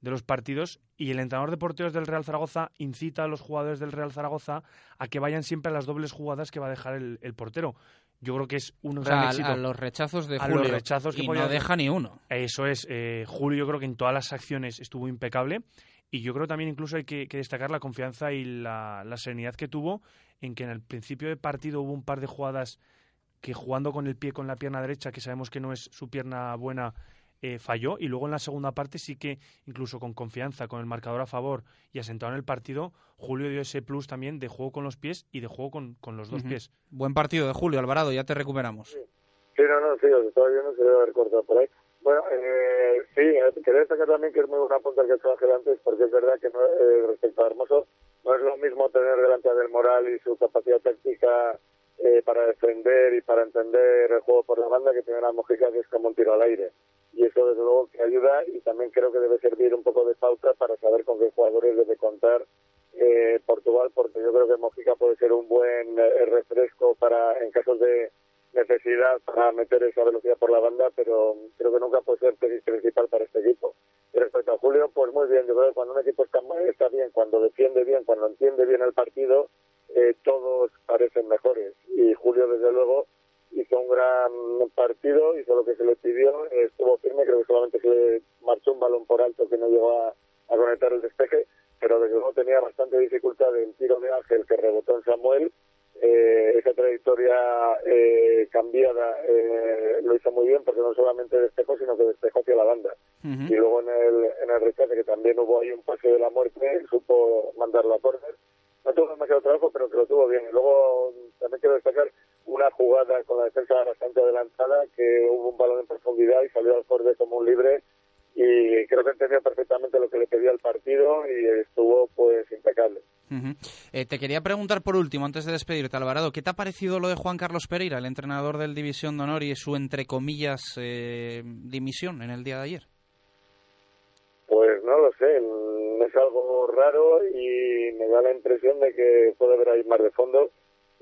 de los partidos y el entrenador de porteros del Real Zaragoza incita a los jugadores del Real Zaragoza a que vayan siempre a las dobles jugadas que va a dejar el, portero. Yo creo que es un gran éxito. A los rechazos de Julio. los rechazos que y no deja ni uno. Eso es. Eh, Julio yo creo que en todas las acciones estuvo impecable y yo creo también incluso hay que, destacar la confianza y la, la serenidad que tuvo en que en el principio de partido hubo un par de jugadas que jugando con el pie con la pierna derecha, que sabemos que no es su pierna buena, eh, falló y luego en la segunda parte sí que incluso con confianza, con el marcador a favor y asentado en el partido, Julio dio ese plus también de juego con los pies y de juego con, con los dos pies. Buen partido de Julio, Alvarado, ya te recuperamos. Sí, no, no, sí, os estaba viendo, se debe haber cortado por ahí. Bueno, eh, sí, eh, quería destacar también que es muy buena punta que ha hecho Ángel antes, porque es verdad que eh, respecto a Hermoso, no es lo mismo tener delante del Moral y su capacidad táctica eh, para defender y para entender el juego por la banda que tiene la Mojica, que es como un tiro al aire y eso desde luego que ayuda y también creo que debe servir un poco de pauta para saber con qué jugadores debe contar eh, Portugal porque yo creo que Mojica puede ser un buen eh, refresco para en casos de necesidad para meter esa velocidad por la banda pero creo que nunca puede ser principal para este equipo. Y respecto a Julio pues muy bien yo creo que cuando un equipo está, está bien cuando defiende bien cuando entiende bien el partido eh, todos parecen mejores. Y Julio desde luego hizo un gran partido, hizo lo que se le pidió, estuvo firme, creo que solamente se le marchó un balón por alto que no llegó a, conectar el despeje, pero desde luego tenía bastante dificultad en tiro de Ángel que rebotó en Samuel. Eh, esa trayectoria eh, cambiada eh, lo hizo muy bien porque no solamente despejó, sino que despejó hacia la banda. Y luego en el, en el que también hubo ahí un pase de la muerte, supo mandarlo a córner. No tuvo demasiado trabajo, pero que lo tuvo bien. Y luego también quiero destacar una jugada con la defensa bastante adelantada, que hubo un balón en profundidad y salió al borde como un libre y creo que entendió perfectamente lo que le pedía el partido y estuvo pues impecable. Eh, te quería preguntar por último, antes de despedirte, Alvarado, ¿qué te ha parecido lo de Juan Carlos Pereira, el entrenador del División de Honor y su, entre comillas, eh, dimisión en el día de ayer? Pues no lo sé, es algo raro y me da la impresión de que puede haber ahí más de fondo.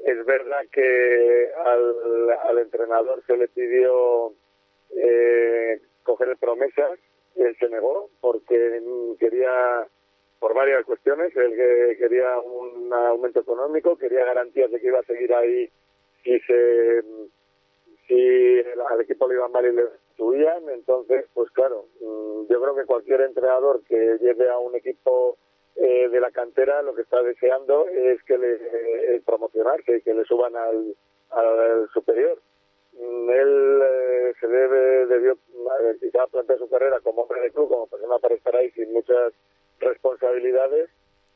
Es verdad que al, al entrenador se le pidió eh, coger promesas y él se negó porque quería, por varias cuestiones, él quería un aumento económico, quería garantías de que iba a seguir ahí si se si al equipo le iba mal y le subían, entonces, pues claro, mm, yo creo que cualquier entrenador que lleve a un equipo eh, de la cantera lo que está deseando es que le eh, promocionarse y que le suban al, al superior. Mm, él eh, se debe, debió quizá plantear su carrera como hombre de club, como persona para estar ahí sin muchas responsabilidades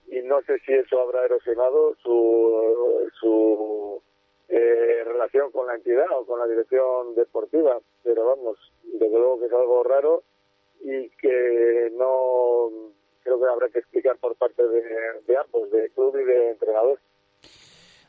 y no sé si eso habrá erosionado su, su eh, relación con la entidad o con la dirección deportiva, pero vamos, desde luego que es algo raro y que no creo que habrá que explicar por parte de, ambos, de club y de entrenador.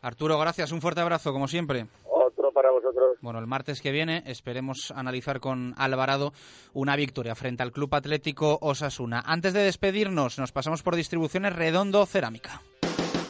Arturo, gracias. Un fuerte abrazo, como siempre. Otro para vosotros. Bueno, el martes que viene esperemos analizar con Alvarado una victoria frente al Club Atlético Osasuna. Antes de despedirnos, nos pasamos por distribuciones Redondo Cerámica.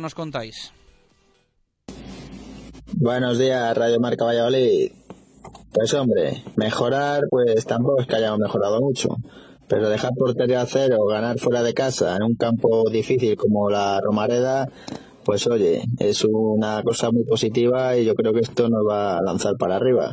Nos contáis. Buenos días, Radio Marca Valladolid. Pues hombre, mejorar, pues tampoco es que hayamos mejorado mucho. Pero dejar portería a cero, ganar fuera de casa en un campo difícil como la Romareda, pues oye, es una cosa muy positiva y yo creo que esto nos va a lanzar para arriba.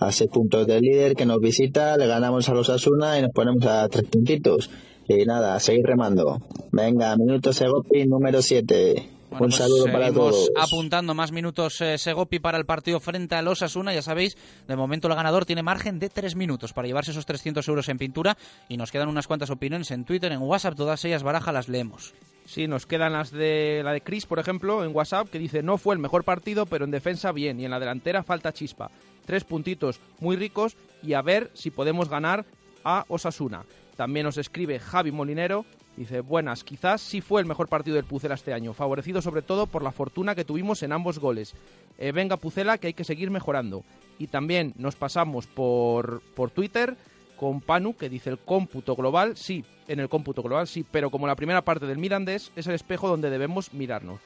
A seis puntos del líder que nos visita, le ganamos a los Asuna y nos ponemos a tres puntitos. Y nada, a seguir remando. Venga, minuto Segopi número 7. Un pues saludo para seguimos todos. apuntando más minutos eh, Segopi para el partido frente al Osasuna. Ya sabéis, de momento el ganador tiene margen de tres minutos para llevarse esos 300 euros en pintura. Y nos quedan unas cuantas opiniones en Twitter, en WhatsApp, todas ellas baraja las leemos. Sí, nos quedan las de la de Chris, por ejemplo, en WhatsApp, que dice no fue el mejor partido, pero en defensa bien y en la delantera falta chispa. Tres puntitos muy ricos y a ver si podemos ganar a Osasuna. También nos escribe Javi Molinero, dice buenas, quizás sí fue el mejor partido del Pucela este año, favorecido sobre todo por la fortuna que tuvimos en ambos goles. Eh, venga Pucela, que hay que seguir mejorando. Y también nos pasamos por, por Twitter con Panu, que dice el cómputo global, sí, en el cómputo global sí, pero como la primera parte del Mirandés es el espejo donde debemos mirarnos.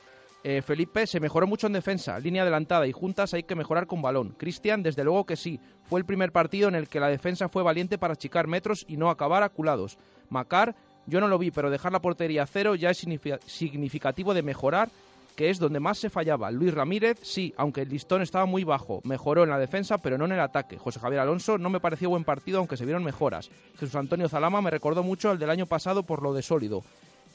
Eh, Felipe se mejoró mucho en defensa, línea adelantada y juntas hay que mejorar con balón. Cristian, desde luego que sí, fue el primer partido en el que la defensa fue valiente para achicar metros y no acabar aculados. Macar, yo no lo vi, pero dejar la portería a cero ya es signifi- significativo de mejorar, que es donde más se fallaba. Luis Ramírez, sí, aunque el listón estaba muy bajo, mejoró en la defensa, pero no en el ataque. José Javier Alonso no me pareció buen partido, aunque se vieron mejoras. Jesús Antonio Zalama me recordó mucho al del año pasado por lo de sólido.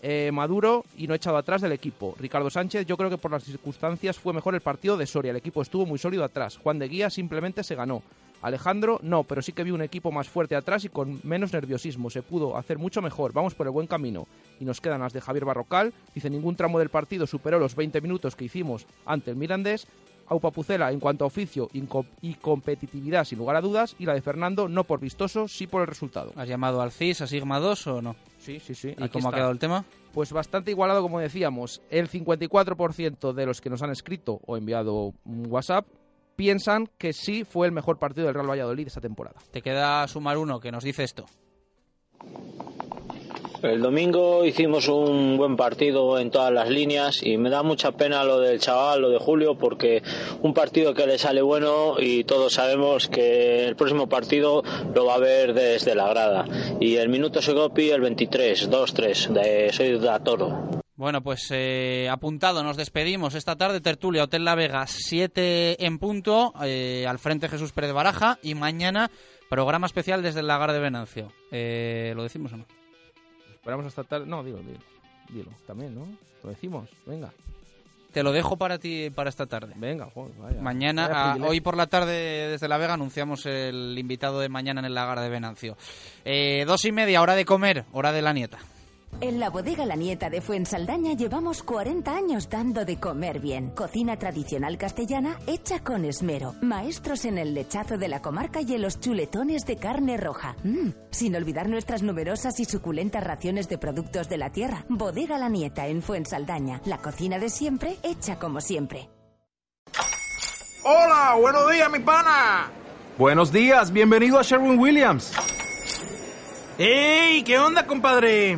Eh, Maduro y no echado atrás del equipo. Ricardo Sánchez, yo creo que por las circunstancias fue mejor el partido de Soria. El equipo estuvo muy sólido atrás. Juan de Guía simplemente se ganó. Alejandro, no, pero sí que vi un equipo más fuerte atrás y con menos nerviosismo. Se pudo hacer mucho mejor. Vamos por el buen camino. Y nos quedan las de Javier Barrocal. Dice, ningún tramo del partido superó los 20 minutos que hicimos ante el Mirandés. Aupa Pucela en cuanto a oficio y competitividad, sin lugar a dudas. Y la de Fernando, no por vistoso, sí por el resultado. ¿Has llamado al CIS, a Sigma 2 o no? Sí, sí, sí. ¿Y cómo ha quedado el tema? Pues bastante igualado, como decíamos. El 54% de los que nos han escrito o enviado un WhatsApp piensan que sí fue el mejor partido del Real Valladolid esta temporada. Te queda sumar uno que nos dice esto. El domingo hicimos un buen partido en todas las líneas y me da mucha pena lo del chaval, lo de Julio, porque un partido que le sale bueno y todos sabemos que el próximo partido lo va a ver desde la grada. Y el minuto Segopi el 23, 2-3, de Soy de Toro. Bueno, pues eh, apuntado, nos despedimos esta tarde, tertulia, Hotel La Vega, 7 en punto, eh, al frente Jesús Pérez Baraja, y mañana programa especial desde el Lagar de Venancio. Eh, ¿Lo decimos o no? Esperamos hasta tarde. No, dilo, dilo. Dilo, también, ¿no? Lo decimos, venga. Te lo dejo para ti para esta tarde. Venga, joder, vaya. Mañana, Vaya ah, hoy por la tarde desde La Vega anunciamos el invitado de mañana en el Lagar de Venancio. Eh, dos y media, hora de comer, hora de la nieta. En la bodega La Nieta de Fuensaldaña llevamos 40 años dando de comer bien. Cocina tradicional castellana hecha con esmero. Maestros en el lechazo de la comarca y en los chuletones de carne roja. Mm, sin olvidar nuestras numerosas y suculentas raciones de productos de la tierra. Bodega La Nieta en Fuensaldaña. La cocina de siempre hecha como siempre. Hola, buenos días, mi pana. Buenos días, bienvenido a Sherwin Williams. ¡Ey! ¿Qué onda, compadre?